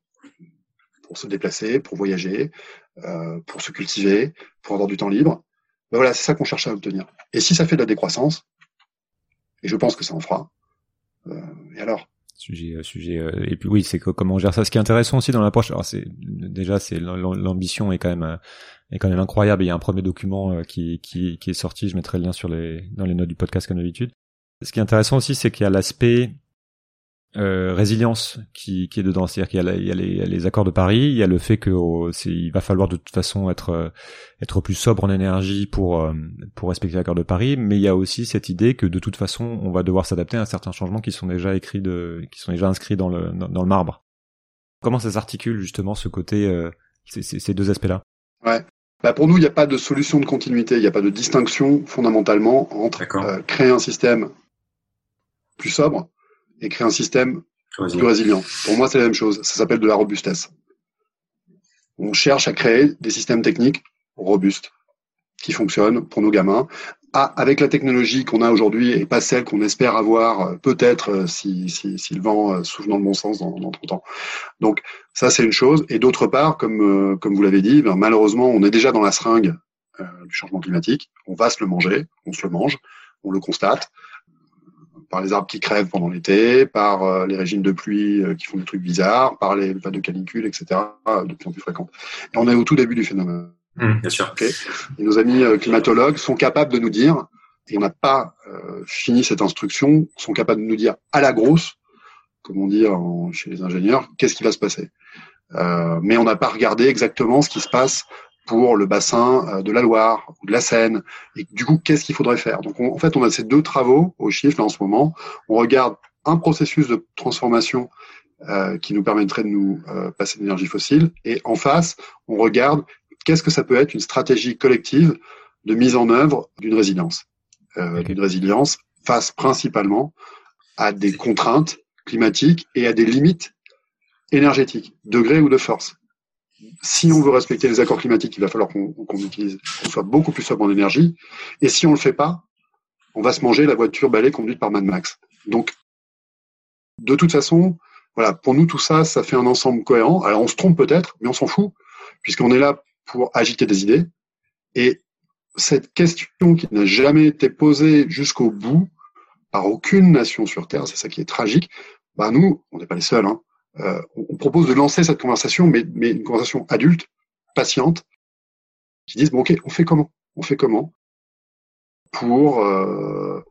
S2: pour se déplacer, pour voyager, euh, pour se cultiver, pour avoir du temps libre. Ben voilà, c'est ça qu'on cherche à obtenir. Et si ça fait de la décroissance, et je pense que ça en fera, et alors?
S1: Sujet sujet et puis oui c'est comment on gère ça. Ce qui est intéressant aussi dans l'approche alors c'est déjà c'est l'ambition est quand même est quand même incroyable. Il y a un premier document qui, qui qui est sorti. Je mettrai le lien sur les dans les notes du podcast comme d'habitude. Ce qui est intéressant aussi, c'est qu'il y a l'aspect euh, résilience qui, qui est dedans. C'est-à-dire qu'il y, a, il y a les, les, accords de Paris, il y a le fait que oh, il va falloir de toute façon être euh, être plus sobre en énergie pour euh, pour respecter l'accord de Paris, mais il y a aussi cette idée que de toute façon on va devoir s'adapter à certains changements qui sont déjà écrits de qui sont déjà inscrits dans le dans, le marbre. Comment ça s'articule justement ce côté euh, ces, ces deux aspects-là?
S2: Ouais. Bah pour nous, il n'y a pas de solution de continuité, il n'y a pas de distinction fondamentalement entre créer un système plus sobre et créer un système plus résilient. Pour moi, c'est la même chose. Ça s'appelle de la robustesse. On cherche à créer des systèmes techniques robustes qui fonctionnent pour nos gamins, avec la technologie qu'on a aujourd'hui et pas celle qu'on espère avoir euh, peut-être euh, si, si, si, le vent euh, souffle dans le bon sens dans, dans 30 ans. Donc ça c'est une chose. Et d'autre part, comme, comme vous l'avez dit, ben, malheureusement on est déjà dans la seringue du changement climatique. On va se le manger, on se le mange, on le constate par les arbres qui crèvent pendant l'été, par euh, les régimes de pluie euh, qui font des trucs bizarres, par les vagues de canicule, etc., euh, de plus en plus fréquentes. Et on est au tout début du phénomène.
S3: Mmh, bien sûr.
S2: Et nos amis climatologues sont capables de nous dire, et on n'a pas fini cette instruction, sont capables de nous dire à la grosse, comme on dit chez les ingénieurs, qu'est-ce qui va se passer. mais on n'a pas regardé exactement ce qui se passe pour le bassin euh, de la Loire ou de la Seine. Et du coup, qu'est-ce qu'il faudrait faire? Donc, en fait, on a ces deux travaux au chiffre là en ce moment. On regarde un processus de transformation euh, qui nous permettrait de nous euh, passer d'énergie fossile. Et en face, on regarde qu'est-ce que ça peut être une stratégie collective de mise en œuvre d'une résilience. Euh, D'une résilience face principalement à des contraintes climatiques et à des limites énergétiques, degré ou de force. Si on veut respecter les accords climatiques, il va falloir qu'on utilise, qu'on soit beaucoup plus sobre en énergie. Et si on le fait pas, on va se manger la voiture balai conduite par Mad Max. Donc, de toute façon, voilà, pour nous tout ça, ça fait un ensemble cohérent. Alors on se trompe peut-être, mais on s'en fout, puisqu'on est là pour agiter des idées. Et cette question qui n'a jamais été posée jusqu'au bout par aucune nation sur Terre, c'est ça qui est tragique. Bah nous, on n'est pas les seuls. Hein. Euh, on propose de lancer cette conversation, mais, mais une conversation adulte, patiente, qui disent bon ok, on fait comment? On fait comment? Pour euh...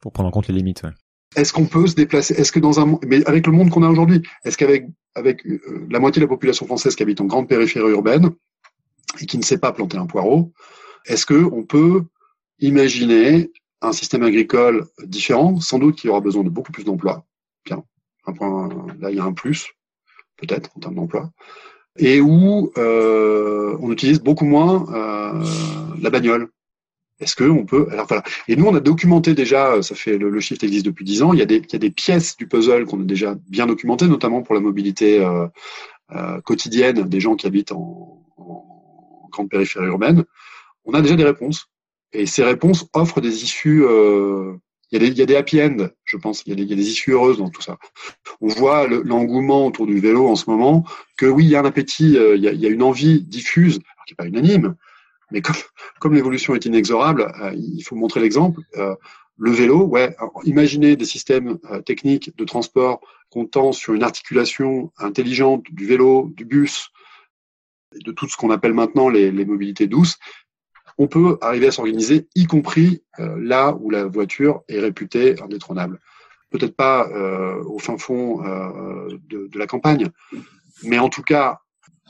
S1: pour prendre en compte les limites. Ouais.
S2: Est-ce qu'on peut se déplacer? Est-ce que dans un mais avec le monde qu'on a aujourd'hui, est-ce qu'avec avec euh, la moitié de la population française qui habite en grande périphérie urbaine et qui ne sait pas planter un poireau, est-ce que on peut imaginer un système agricole différent? Sans doute qu'il y aura besoin de beaucoup plus d'emplois. Bien, un point, là il y a un plus, peut-être en termes d'emploi, et où euh, on utilise beaucoup moins euh, la bagnole. Est-ce que on peut Alors voilà. Et nous, on a documenté déjà. Ça fait le, shift existe depuis dix ans. Il y a des il y a des pièces du puzzle qu'on a déjà bien documentées, notamment pour la mobilité euh, euh, quotidienne des gens qui habitent en, en grande périphérie urbaine on a déjà des réponses. Et ces réponses offrent des issues. Euh, il, y a des, y a des happy end, je pense. Il y, a des, y a des issues heureuses dans tout ça. On voit l'engouement autour du vélo en ce moment. Que oui, il y a un appétit, euh, il, y a, y a, une envie diffuse, qui n'est pas unanime, mais comme, comme l'évolution est inexorable, euh, il faut montrer l'exemple. le vélo, ouais. imaginez des systèmes techniques de transport comptant sur une articulation intelligente du vélo, du bus, de tout ce qu'on appelle maintenant les, les mobilités douces on peut arriver à s'organiser, y compris euh, là où la voiture est réputée indétrônable. Peut-être pas euh, au fin fond euh, de, la campagne, mais en tout cas,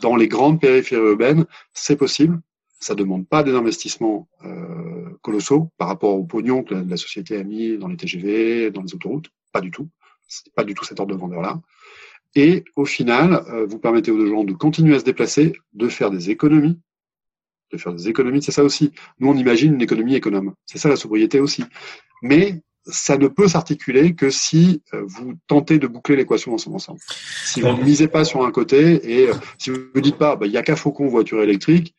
S2: dans les grandes périphéries urbaines, c'est possible. Ça demande pas des investissements colossaux par rapport au pognon que la, société a mis dans les TGV, dans les autoroutes. Pas du tout. Pas du tout cet ordre de grandeur-là. Et au final, vous permettez aux gens de continuer à se déplacer, de faire des économies, de faire des économies, c'est ça aussi. Nous, on imagine une économie économe. C'est ça la sobriété aussi. Mais ça ne peut s'articuler que si euh, vous tentez de boucler l'équation dans son ensemble. Si vous ne misez pas sur un côté et euh, si vous ne dites pas, bah, il y a qu'à Faucon voiture électrique,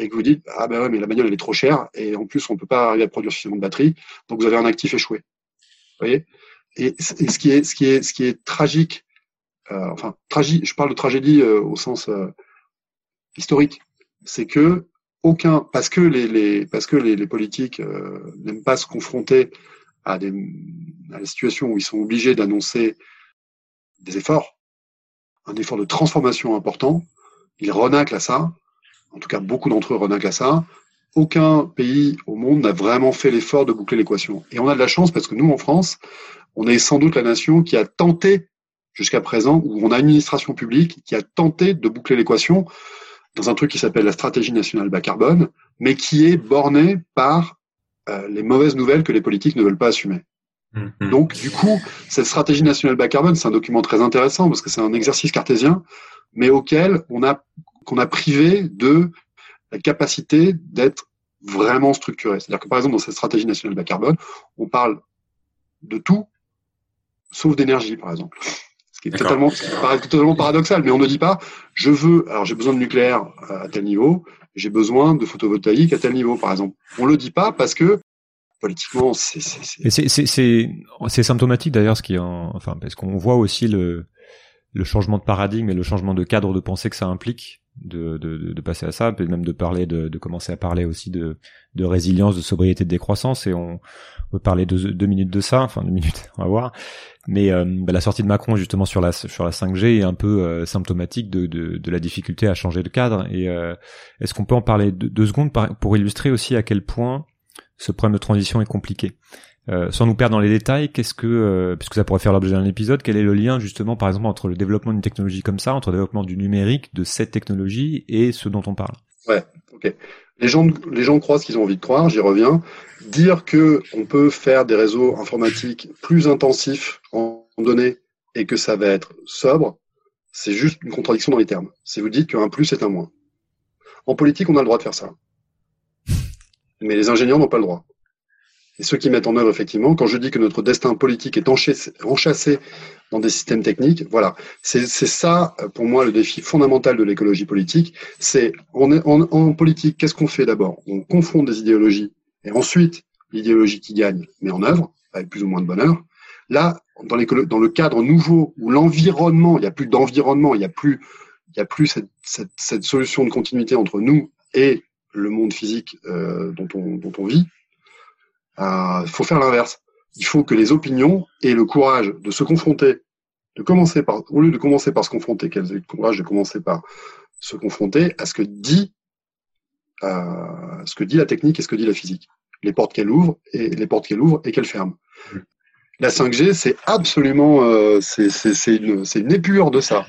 S2: et que vous dites, ah ben ouais, mais la bagnole elle est trop chère et en plus on ne peut pas arriver à produire suffisamment de batterie, donc vous avez un actif échoué. Vous voyez? Et, ce qui est, ce qui est, ce qui est tragique, euh, enfin tragique, je parle de tragédie au sens historique c'est que aucun, parce que les, les parce que les, les politiques euh, n'aiment pas se confronter à des, à des situations où ils sont obligés d'annoncer des efforts, un effort de transformation important, ils renaclent à ça. En tout cas, beaucoup d'entre eux renaclent à ça. Aucun pays au monde n'a vraiment fait l'effort de boucler l'équation. Et on a de la chance parce que nous, en France, on est sans doute la nation qui a tenté jusqu'à présent, où on a une administration publique qui a tenté de boucler l'équation dans un truc qui s'appelle la stratégie nationale bas carbone, mais qui est borné par euh, les mauvaises nouvelles que les politiques ne veulent pas assumer. Mm-hmm. Donc, du coup, cette stratégie nationale bas carbone, c'est un document très intéressant parce que c'est un exercice cartésien, mais auquel on a qu'on a privé de la capacité d'être vraiment structuré. C'est-à-dire que par exemple, dans cette stratégie nationale bas carbone, on parle de tout, sauf d'énergie, par exemple ce qui est totalement, totalement paradoxal. Mais on ne dit pas, je veux, alors j'ai besoin de nucléaire à tel niveau, j'ai besoin de photovoltaïque à tel niveau, par exemple. On le dit pas parce que politiquement, c'est
S1: c'est symptomatique d'ailleurs, ce qui est enfin parce qu'on voit aussi le le changement de paradigme et le changement de cadre de pensée que ça implique de, de, de passer à ça, et même de parler, de, de commencer à parler aussi de, de résilience, de sobriété, de décroissance, et on, peut parler de, deux minutes de ça, enfin deux minutes, *laughs* on va voir. Mais euh, bah, la sortie de Macron justement sur la sur la 5G est un peu euh, symptomatique de, de, de, la difficulté à changer de cadre. Et euh, est-ce qu'on peut en parler deux, secondes pour illustrer aussi à quel point ce problème de transition est compliqué? Sans nous perdre dans les détails, qu'est-ce que, puisque ça pourrait faire l'objet d'un épisode, quel est le lien justement, par exemple, entre le développement d'une technologie comme ça, entre le développement du numérique, de cette technologie et ce dont on parle?
S2: Ouais, ok. Les gens, les gens croient ce qu'ils ont envie de croire, j'y reviens. Dire que on peut faire des réseaux informatiques plus intensifs en données et que ça va être sobre, c'est juste une contradiction dans les termes. Si vous dites qu'un plus est un moins. En politique, on a le droit de faire ça. Mais les ingénieurs n'ont pas le droit. Et ceux qui mettent en œuvre, effectivement, quand je dis que notre destin politique est enchâssé dans des systèmes techniques, voilà. C'est ça, pour moi, le défi fondamental de l'écologie politique. C'est en, en, politique, qu'est-ce qu'on fait d'abord? On confronte des idéologies et ensuite, l'idéologie qui gagne met en œuvre, avec plus ou moins de bonheur. Là, dans, dans le cadre nouveau où l'environnement, il n'y a plus d'environnement, il n'y a plus, il y a plus cette, cette, cette, solution de continuité entre nous et le monde physique euh, dont, on, dont on vit. Il euh, faut faire l'inverse. Il faut que les opinions aient le courage de se confronter, de commencer par, au lieu de commencer par se confronter, qu'elles aient le courage de commencer par se confronter à ce que dit, euh, ce que dit la technique et ce que dit la physique. Les portes qu'elle ouvre et les portes qu'elle ouvre et qu'elle ferme. La 5G, c'est absolument, euh, c'est une, une épure de ça.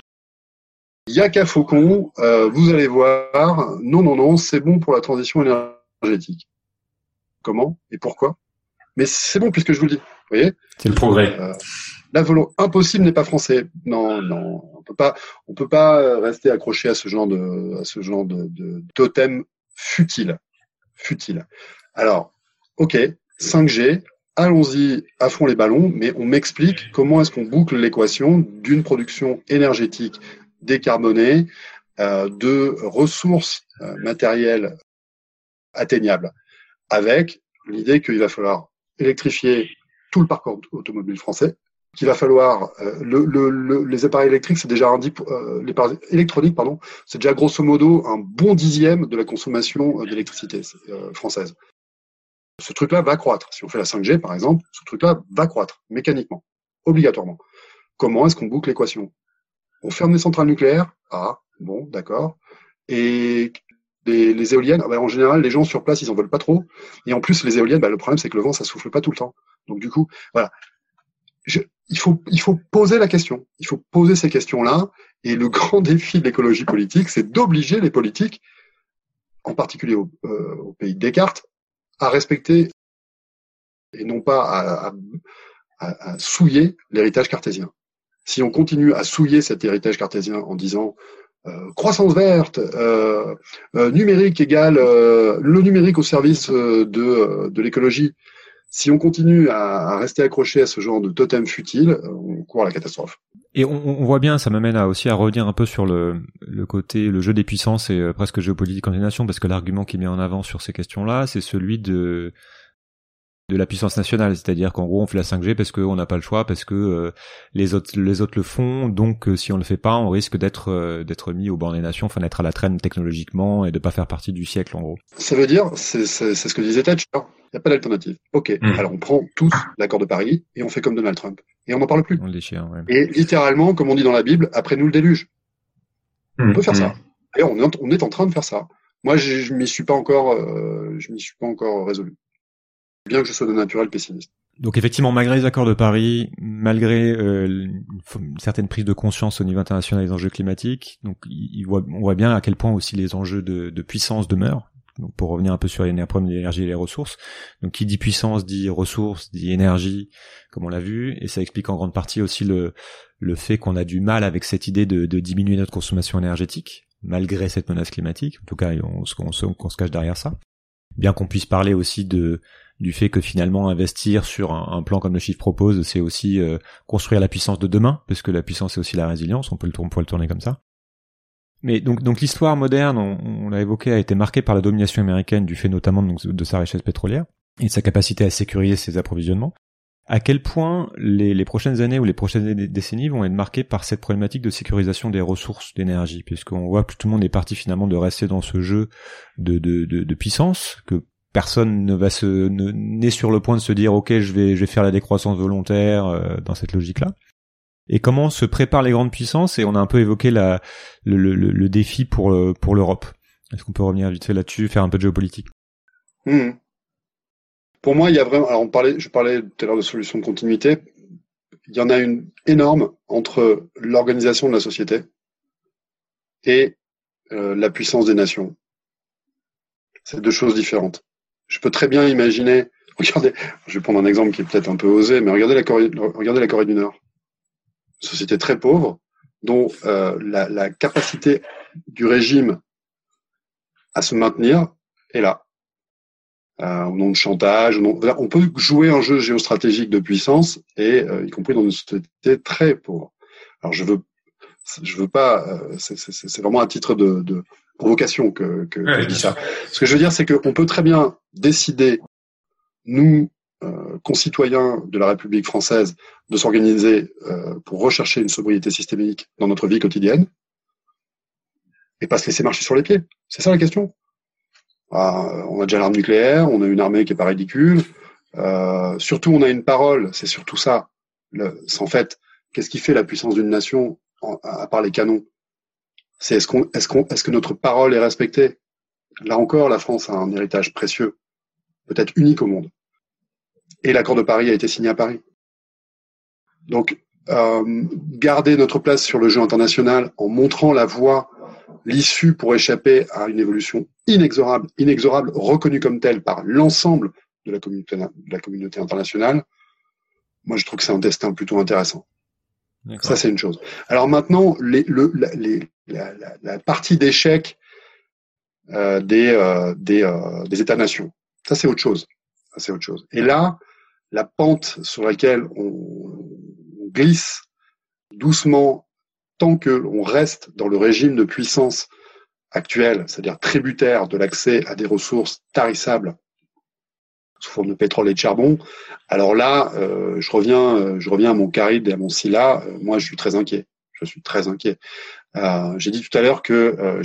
S2: Il y a qu'à Faucon, euh, vous allez voir, non, non, non, c'est bon pour la transition énergétique. Comment et pourquoi Mais c'est bon puisque je vous le dis. Vous voyez
S3: C'est le progrès.
S2: Euh, la volonté impossible n'est pas français. Non, non, on peut pas, on peut pas rester accroché à ce genre de, à ce genre de, de totem futile, futile. Alors, ok, 5G, allons-y à fond les ballons, mais on m'explique comment est-ce qu'on boucle l'équation d'une production énergétique décarbonée euh, de ressources euh, matérielles atteignables, avec l'idée qu'il va falloir électrifier tout le parc automobile français, qu'il va falloir euh, le, le, les appareils électriques, c'est déjà un euh, les appareils électroniques, pardon, c'est déjà grosso modo un bon dixième de la consommation d'électricité française ce truc-là va croître. Si on fait la 5G, par exemple, ce truc-là va croître mécaniquement, obligatoirement. Comment est-ce qu'on boucle l'équation? On ferme les centrales nucléaires? Ah, bon, d'accord. Et les, éoliennes, ah ben, en général, les gens sur place, ils en veulent pas trop. Et en plus, les éoliennes, ben, le problème, c'est que le vent, ça souffle pas tout le temps. Donc du coup, voilà. il, faut, poser la question. Il faut poser ces questions-là. Et le *laughs* grand défi de l'écologie politique, c'est d'obliger les politiques, en particulier au, euh, pays de Descartes, à respecter et non pas à souiller l'héritage cartésien. Si on continue à souiller cet héritage cartésien en disant euh, croissance verte, euh, euh, numérique égale euh, le numérique au service euh, de, de l'écologie, si on continue à, rester accroché à ce genre de totem futile, on court à la catastrophe.
S1: Et on, on voit bien, ça m'amène à aussi à revenir un peu sur le, le côté, le jeu des puissances et presque géopolitique en des nations, parce que l'argument qui met en avant sur ces questions-là, c'est celui de de la puissance nationale, c'est-à-dire qu'en gros on fait la 5G parce qu'on n'a pas le choix, parce que euh, les autres les autres le font, donc euh, si on le fait pas, on risque d'être euh, d'être mis au bord des nations, enfin d'être à la traîne technologiquement et de pas faire partie du siècle en gros.
S2: Ça veut dire, c'est ce que disait Thatcher, il n'y a pas d'alternative. Ok, hmm. alors on prend tous l'accord de Paris et on fait comme Donald Trump et on n'en parle plus.
S1: On le déchire, ouais.
S2: Et littéralement, comme on dit dans la Bible, après nous le déluge. On peut faire ça. Et on est, on est en train de faire ça. Moi, je, je m'y suis pas encore, je m'y suis pas encore résolu bien que je sois de naturel pessimiste.
S1: Donc effectivement, malgré les accords de Paris, malgré euh, une certaine prise de conscience au niveau international des enjeux climatiques, donc on voit bien à quel point aussi les enjeux de, de puissance demeurent. Donc pour revenir un peu sur les problèmes d'énergie et les ressources. Donc qui dit puissance dit ressources, dit énergie, comme on l'a vu, et ça explique en grande partie aussi le, le fait qu'on a du mal avec cette idée de, de diminuer notre consommation énergétique, malgré cette menace climatique. En tout cas, on, on se cache derrière ça. Bien qu'on puisse parler aussi de du fait que finalement investir sur un, plan comme le chiffre propose, c'est aussi euh, construire la puissance de demain, parce que la puissance c'est aussi la résilience, on peut le, tourner comme ça. Mais donc, l'histoire moderne, on, l'a évoqué, a été marquée par la domination américaine du fait notamment de sa richesse pétrolière et de sa capacité à sécuriser ses approvisionnements. À quel point les, prochaines années ou les prochaines décennies vont être marquées par cette problématique de sécurisation des ressources d'énergie, puisqu'on voit que tout le monde est parti finalement de rester dans ce jeu de, de puissance que personne ne va se n'est sur le point de se dire ok je vais je vais faire la décroissance volontaire euh, dans cette logique là et comment se préparent les grandes puissances? Et on a un peu évoqué la le, le, le défi pour euh, pour l'Europe. Est-ce qu'on peut revenir vite fait là-dessus faire un peu de géopolitique?
S2: Hmm. pour moi il y a vraiment alors on parlait je parlais tout à l'heure de solutions de continuité. Il y en a une énorme entre l'organisation de la société et euh, la puissance des nations. C'est deux choses différentes. Je peux très bien imaginer, *laughs* regardez, je vais prendre un exemple qui est peut-être un peu osé, mais regardez la Corée, regardez la Corée du Nord. Une société très pauvre, dont euh, la, la capacité du régime à se maintenir est là. Euh, au nom de chantage. On peut jouer un jeu géostratégique de puissance et euh, y compris dans une société très pauvre. Alors je veux, je veux pas. Euh, c'est vraiment à titre de, de provocation que, que, je dis ça. Ce que je veux dire, c'est qu'on peut très bien décider, nous concitoyens de la République française, de s'organiser pour rechercher une sobriété systémique dans notre vie quotidienne et pas se laisser marcher sur les pieds. C'est ça la question? Ah, on a déjà l'arme nucléaire, on a une armée qui est pas ridicule. Euh, surtout, on a une parole. C'est surtout ça. C'est en fait, qu'est-ce qui fait la puissance d'une nation à part les canons? C'est est-ce que notre parole est respectée? Là encore, la France a un héritage précieux, peut-être unique au monde. Et l'accord de Paris a été signé à Paris. Donc, euh, garder notre place sur le jeu international en montrant la voie l'issue pour échapper à une évolution inexorable, inexorable, reconnue comme telle par l'ensemble de la communauté, de la communauté internationale, moi je trouve que c'est un destin plutôt intéressant. Ça c'est une chose. Alors maintenant, la, partie d'échec euh, des, euh, euh, des États-nations, ça c'est autre chose. C'est chose. Et là, la pente sur laquelle on, on glisse doucement tant que l'on reste dans le régime de puissance actuel, c'est-à-dire tributaire de l'accès à des ressources tarissables sous forme de pétrole et de charbon, alors là, euh, je reviens, euh, je reviens à mon Caride et à mon Scylla. Euh, moi, je suis très inquiet. Je suis très inquiet. J'ai dit tout à l'heure que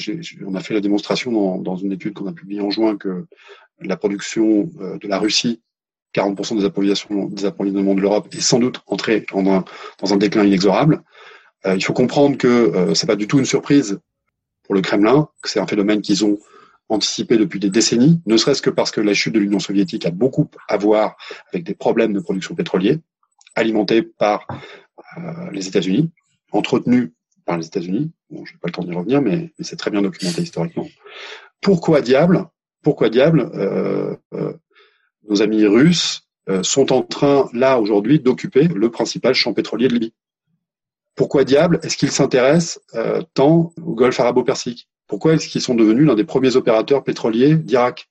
S2: on a fait la démonstration dans, dans une étude qu'on a publiée en juin que la production de la Russie 40% des approvisionnements, des approvisionnements de l'Europe est sans doute entrée dans un, dans un déclin inexorable. Il faut comprendre que c'est pas du tout une surprise pour le Kremlin, que c'est un phénomène qu'ils ont anticipé depuis des décennies, ne serait-ce que parce que la chute de l'Union soviétique a beaucoup à voir avec des problèmes de production pétrolière alimentés par euh, les États-Unis, entretenus par les États-Unis. Bon, je n'ai pas le temps d'y revenir, mais, c'est très bien documenté historiquement. Pourquoi diable Pourquoi diable euh, euh, nos amis russes sont en train là aujourd'hui d'occuper le principal champ pétrolier de Libye? Pourquoi diable? Est-ce qu'ils s'intéressent euh, tant au Golfe arabo-persique? Pourquoi est-ce qu'ils sont devenus l'un des premiers opérateurs pétroliers d'Irak?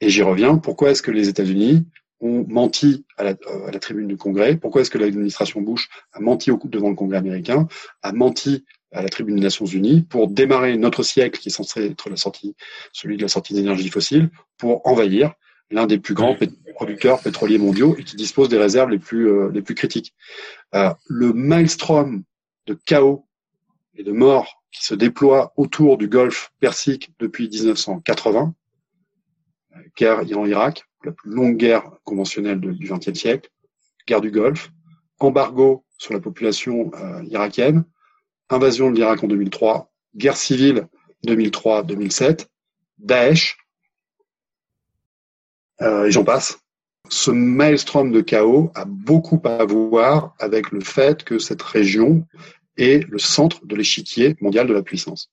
S2: Et j'y reviens, pourquoi est-ce que les États-Unis ont menti à la, euh, tribune du Congrès? Pourquoi est-ce que l'administration Bush a menti devant le Congrès américain, a menti à la tribune des Nations Unies pour démarrer notre siècle qui est censé être la sortie, celui de la sortie d'énergie fossile, pour envahir l'un des plus grands producteurs pétroliers mondiaux et qui dispose des réserves les plus, euh, les plus critiques. Euh, le maelstrom de chaos et de mort qui se déploie autour du Golfe Persique depuis 1980, euh, guerre Iran-Irak, la plus longue guerre conventionnelle du XXe siècle, guerre du Golfe, embargo sur la population irakienne, invasion de l'Irak en 2003, guerre civile 2003-2007, Daesh, et j'en passe. Ce maelstrom de chaos a beaucoup à voir avec le fait que cette région est le centre de l'échiquier mondial de la puissance.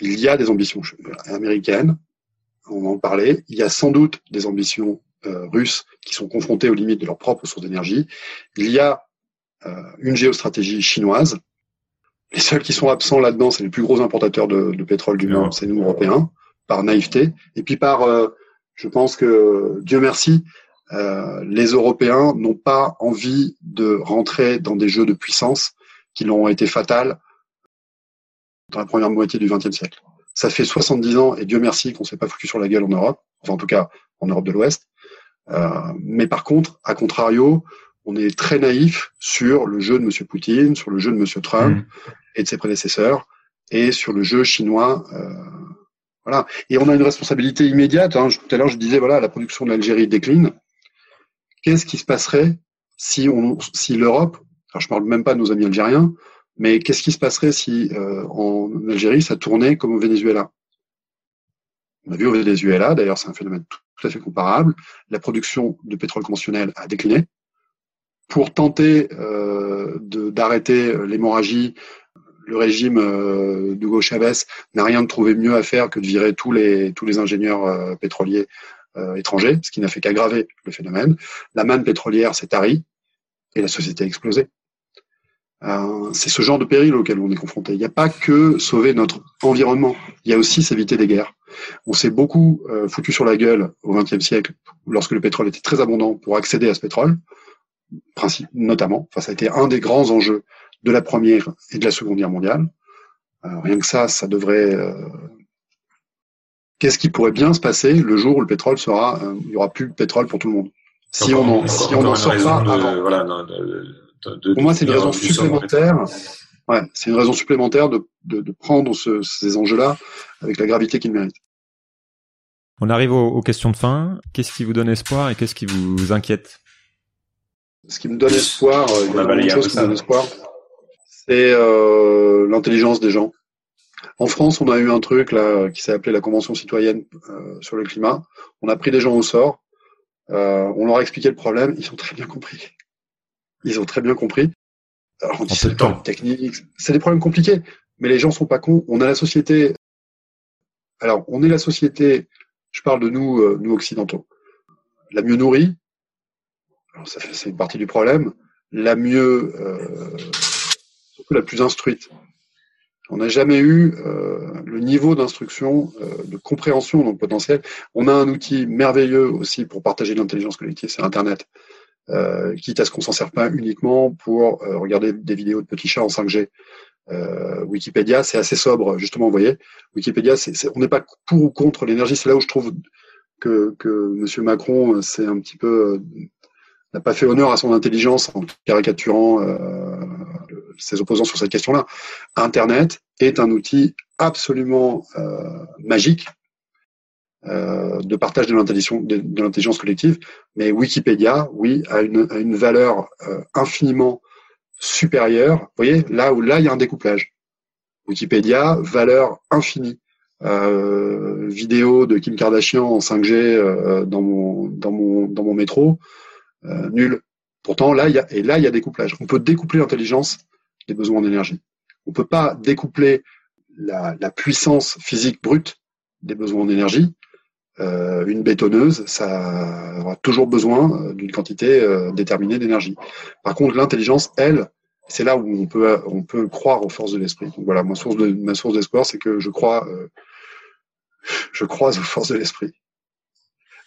S2: Il y a des ambitions américaines, on en parlait, il y a sans doute des ambitions euh, russes qui sont confrontées aux limites de leur propre source d'énergie, il y a euh, une géostratégie chinoise, les seuls qui sont absents là-dedans, c'est les plus gros importateurs de, de pétrole du monde, c'est nous Européens, par naïveté, et puis par euh, je pense que Dieu merci, euh, les Européens n'ont pas envie de rentrer dans des jeux de puissance qui leur ont été fatals dans la première moitié du XXe siècle. Ça fait 70 ans et Dieu merci qu'on ne s'est pas foutu sur la gueule en Europe, enfin en tout cas en Europe de l'Ouest. Euh, mais par contre, à contrario, on est très naïf sur le jeu de M. Poutine, sur le jeu de M. Trump mmh. et de ses prédécesseurs, et sur le jeu chinois euh, voilà. Et on a une responsabilité immédiate. Hein. Tout à l'heure, je disais, voilà, la production de l'Algérie décline. Qu'est-ce qui se passerait si, on, si l'Europe, alors je parle même pas de nos amis algériens, mais qu'est-ce qui se passerait si euh, en Algérie, ça tournait comme au Venezuela? On a vu au Venezuela, d'ailleurs, c'est un phénomène tout à fait comparable. La production de pétrole conventionnel a décliné. Pour tenter euh, d'arrêter l'hémorragie, le régime euh, d'Hugo Chavez n'a rien de trouvé mieux à faire que de virer tous les tous les ingénieurs euh, pétroliers euh, étrangers, ce qui n'a fait qu'aggraver le phénomène. La manne pétrolière s'est tarie et la société a explosé. Euh, c'est ce genre de péril auquel on est confronté. Il n'y a pas que sauver notre environnement, il y a aussi s'éviter des guerres. On s'est beaucoup euh, foutu sur la gueule au XXe siècle, lorsque le pétrole était très abondant, pour accéder à ce pétrole, principe, notamment. Enfin, ça a été un des grands enjeux de la Première et de la Seconde Guerre mondiale. Euh, rien que ça, ça devrait... Qu'est-ce qui pourrait bien se passer le jour où le pétrole sera... il n'y aura plus de pétrole pour tout le monde? Si on en, si on en sort pas avant. Voilà, pour moi, c'est une raison supplémentaire. Ouais, c'est une raison supplémentaire de, de, de prendre ce, ces enjeux-là avec la gravité qu'ils méritent.
S1: On arrive aux, aux questions de fin. Qu'est-ce qui vous donne espoir et qu'est-ce qui vous inquiète?
S2: Ce qui me donne espoir, euh, il y a une chose qui me donne espoir, c'est euh, l'intelligence des gens. En France, on a eu un truc là qui s'est appelé la Convention citoyenne euh, sur le climat. On a pris des gens au sort, euh, on leur a expliqué le problème, ils ont très bien compris. Ils ont très bien compris. Alors, on dit c'est temps technique, c'est des problèmes compliqués, mais les gens sont pas cons. On a la société. Alors, on est la société. Je parle de nous, euh, nous occidentaux, la mieux nourrie. Alors, ça c'est une partie du problème. La mieux, euh, la plus instruite. On n'a jamais eu euh, le niveau d'instruction, euh, de compréhension le potentiel. On a un outil merveilleux aussi pour partager l'intelligence collective, c'est Internet euh, quitte à ce qu'on s'en serve pas uniquement pour regarder des vidéos de petits chats en 5G. Euh, Wikipédia, c'est assez sobre, justement, vous voyez. Wikipédia, on n'est pas pour ou contre l'énergie. C'est là où je trouve que, que Monsieur Macron, c'est un petit peu n'a pas fait honneur à son intelligence en caricaturant ses opposants sur cette question-là. Internet est un outil absolument euh, magique euh, de partage de l'intelligence collective, mais Wikipédia, oui, a une, valeur euh, infiniment supérieure. Vous voyez, là où là il y a un découplage. Wikipédia, valeur infinie. Vidéo de Kim Kardashian en 5G euh, dans mon dans mon dans mon métro, nul. Pourtant là il y a et là il y a découplage. On peut découpler l'intelligence des besoins d'énergie. On peut pas découpler la, puissance physique brute des besoins d'énergie, euh, une bétonneuse, ça aura toujours besoin euh, d'une quantité euh, déterminée d'énergie. Par contre, l'intelligence, elle, c'est là où on peut on peut croire aux forces de l'esprit. Donc voilà, ma source de ma source d'espoir, c'est que je crois je crois aux forces de l'esprit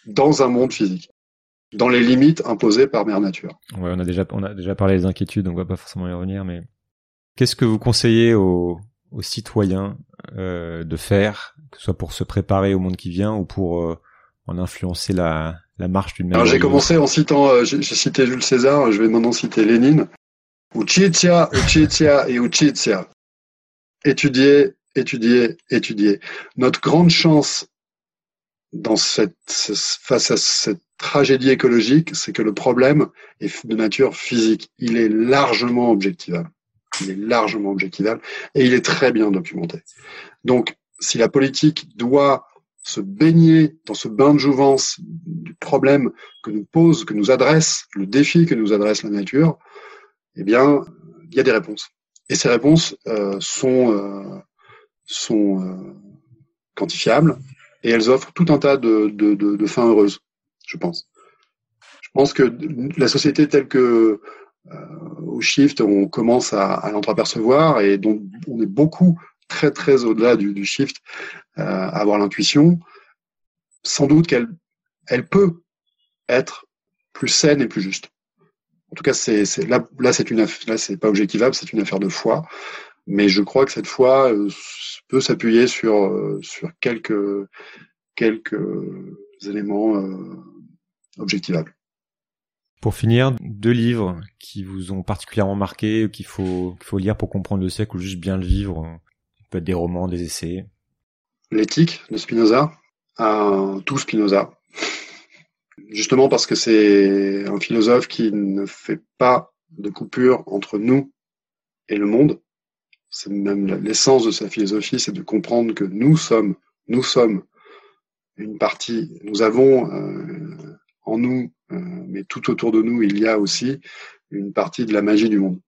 S2: dans un monde physique, dans les limites imposées par mère nature.
S1: Ouais, on a déjà on a déjà parlé des inquiétudes, donc on va pas forcément y revenir, mais qu'est-ce que vous conseillez aux, aux citoyens euh, de faire, que ce soit pour se préparer au monde qui vient ou pour euh, en influencer la, la marche d'une
S2: manière. J'ai commencé en citant, euh, j'ai cité Jules César, je vais maintenant citer Lénine. Uchitia, Uchitia et Uchitia. Étudier, étudier, étudier. Notre grande chance dans cette, face à cette tragédie écologique, c'est que le problème est de nature physique. Il est largement objectivable il est largement objectivable et il est très bien documenté. Donc, si la politique doit se baigner dans ce bain de jouvence du problème que nous pose, que nous adresse, le défi que nous adresse la nature, eh bien, il y a des réponses. Et ces réponses euh, sont, euh, sont euh, quantifiables et elles offrent tout un tas de, de, de, de fins heureuses, je pense. Je pense que la société telle que au shift, on commence à, à l'entreapercevoir et donc on est beaucoup très très au-delà du, du, shift euh, à avoir l'intuition. Sans doute qu'elle elle peut être plus saine et plus juste. En tout cas, c'est là là c'est une là c'est pas objectivable, c'est une affaire de foi. Mais je crois que cette foi euh, peut s'appuyer sur euh, sur quelques quelques éléments euh, objectivables.
S1: Pour finir, deux livres qui vous ont particulièrement marqué, qu'il faut, qu'il faut lire pour comprendre le siècle ou juste bien le vivre. peut être des romans, des essais.
S2: L'éthique de Spinoza, à tout Spinoza. Justement parce que c'est un philosophe qui ne fait pas de coupure entre nous et le monde. C'est même l'essence de sa philosophie, c'est de comprendre que nous sommes, nous sommes une partie, nous avons euh, en nous, euh, mais tout autour de nous, il y a aussi une partie de la magie du monde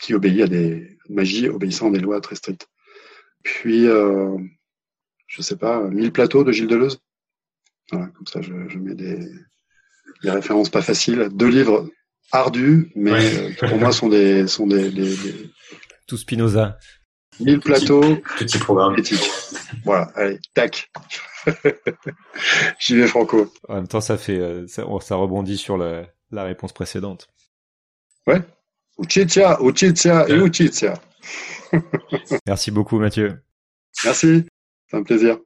S2: qui obéit à des, magie obéissant à des lois très strictes. Puis, euh, je sais pas, Mille plateaux de Gilles Deleuze. Voilà, comme ça, je, je mets des, des, références pas faciles. Deux livres ardus, mais euh, qui pour moi sont des, sont des, des, des...
S1: tout Spinoza.
S2: Mille plateaux.
S3: Petit programme.
S2: Éthique. Voilà, allez, tac. *laughs* J'y vais franco.
S1: En même temps, ça fait, euh, ça, ça rebondit sur la, la réponse précédente.
S2: Ouais. Uchitia, Uchitia et Uchitia. *laughs*
S1: Merci beaucoup, Mathieu.
S2: Merci. C'est un plaisir.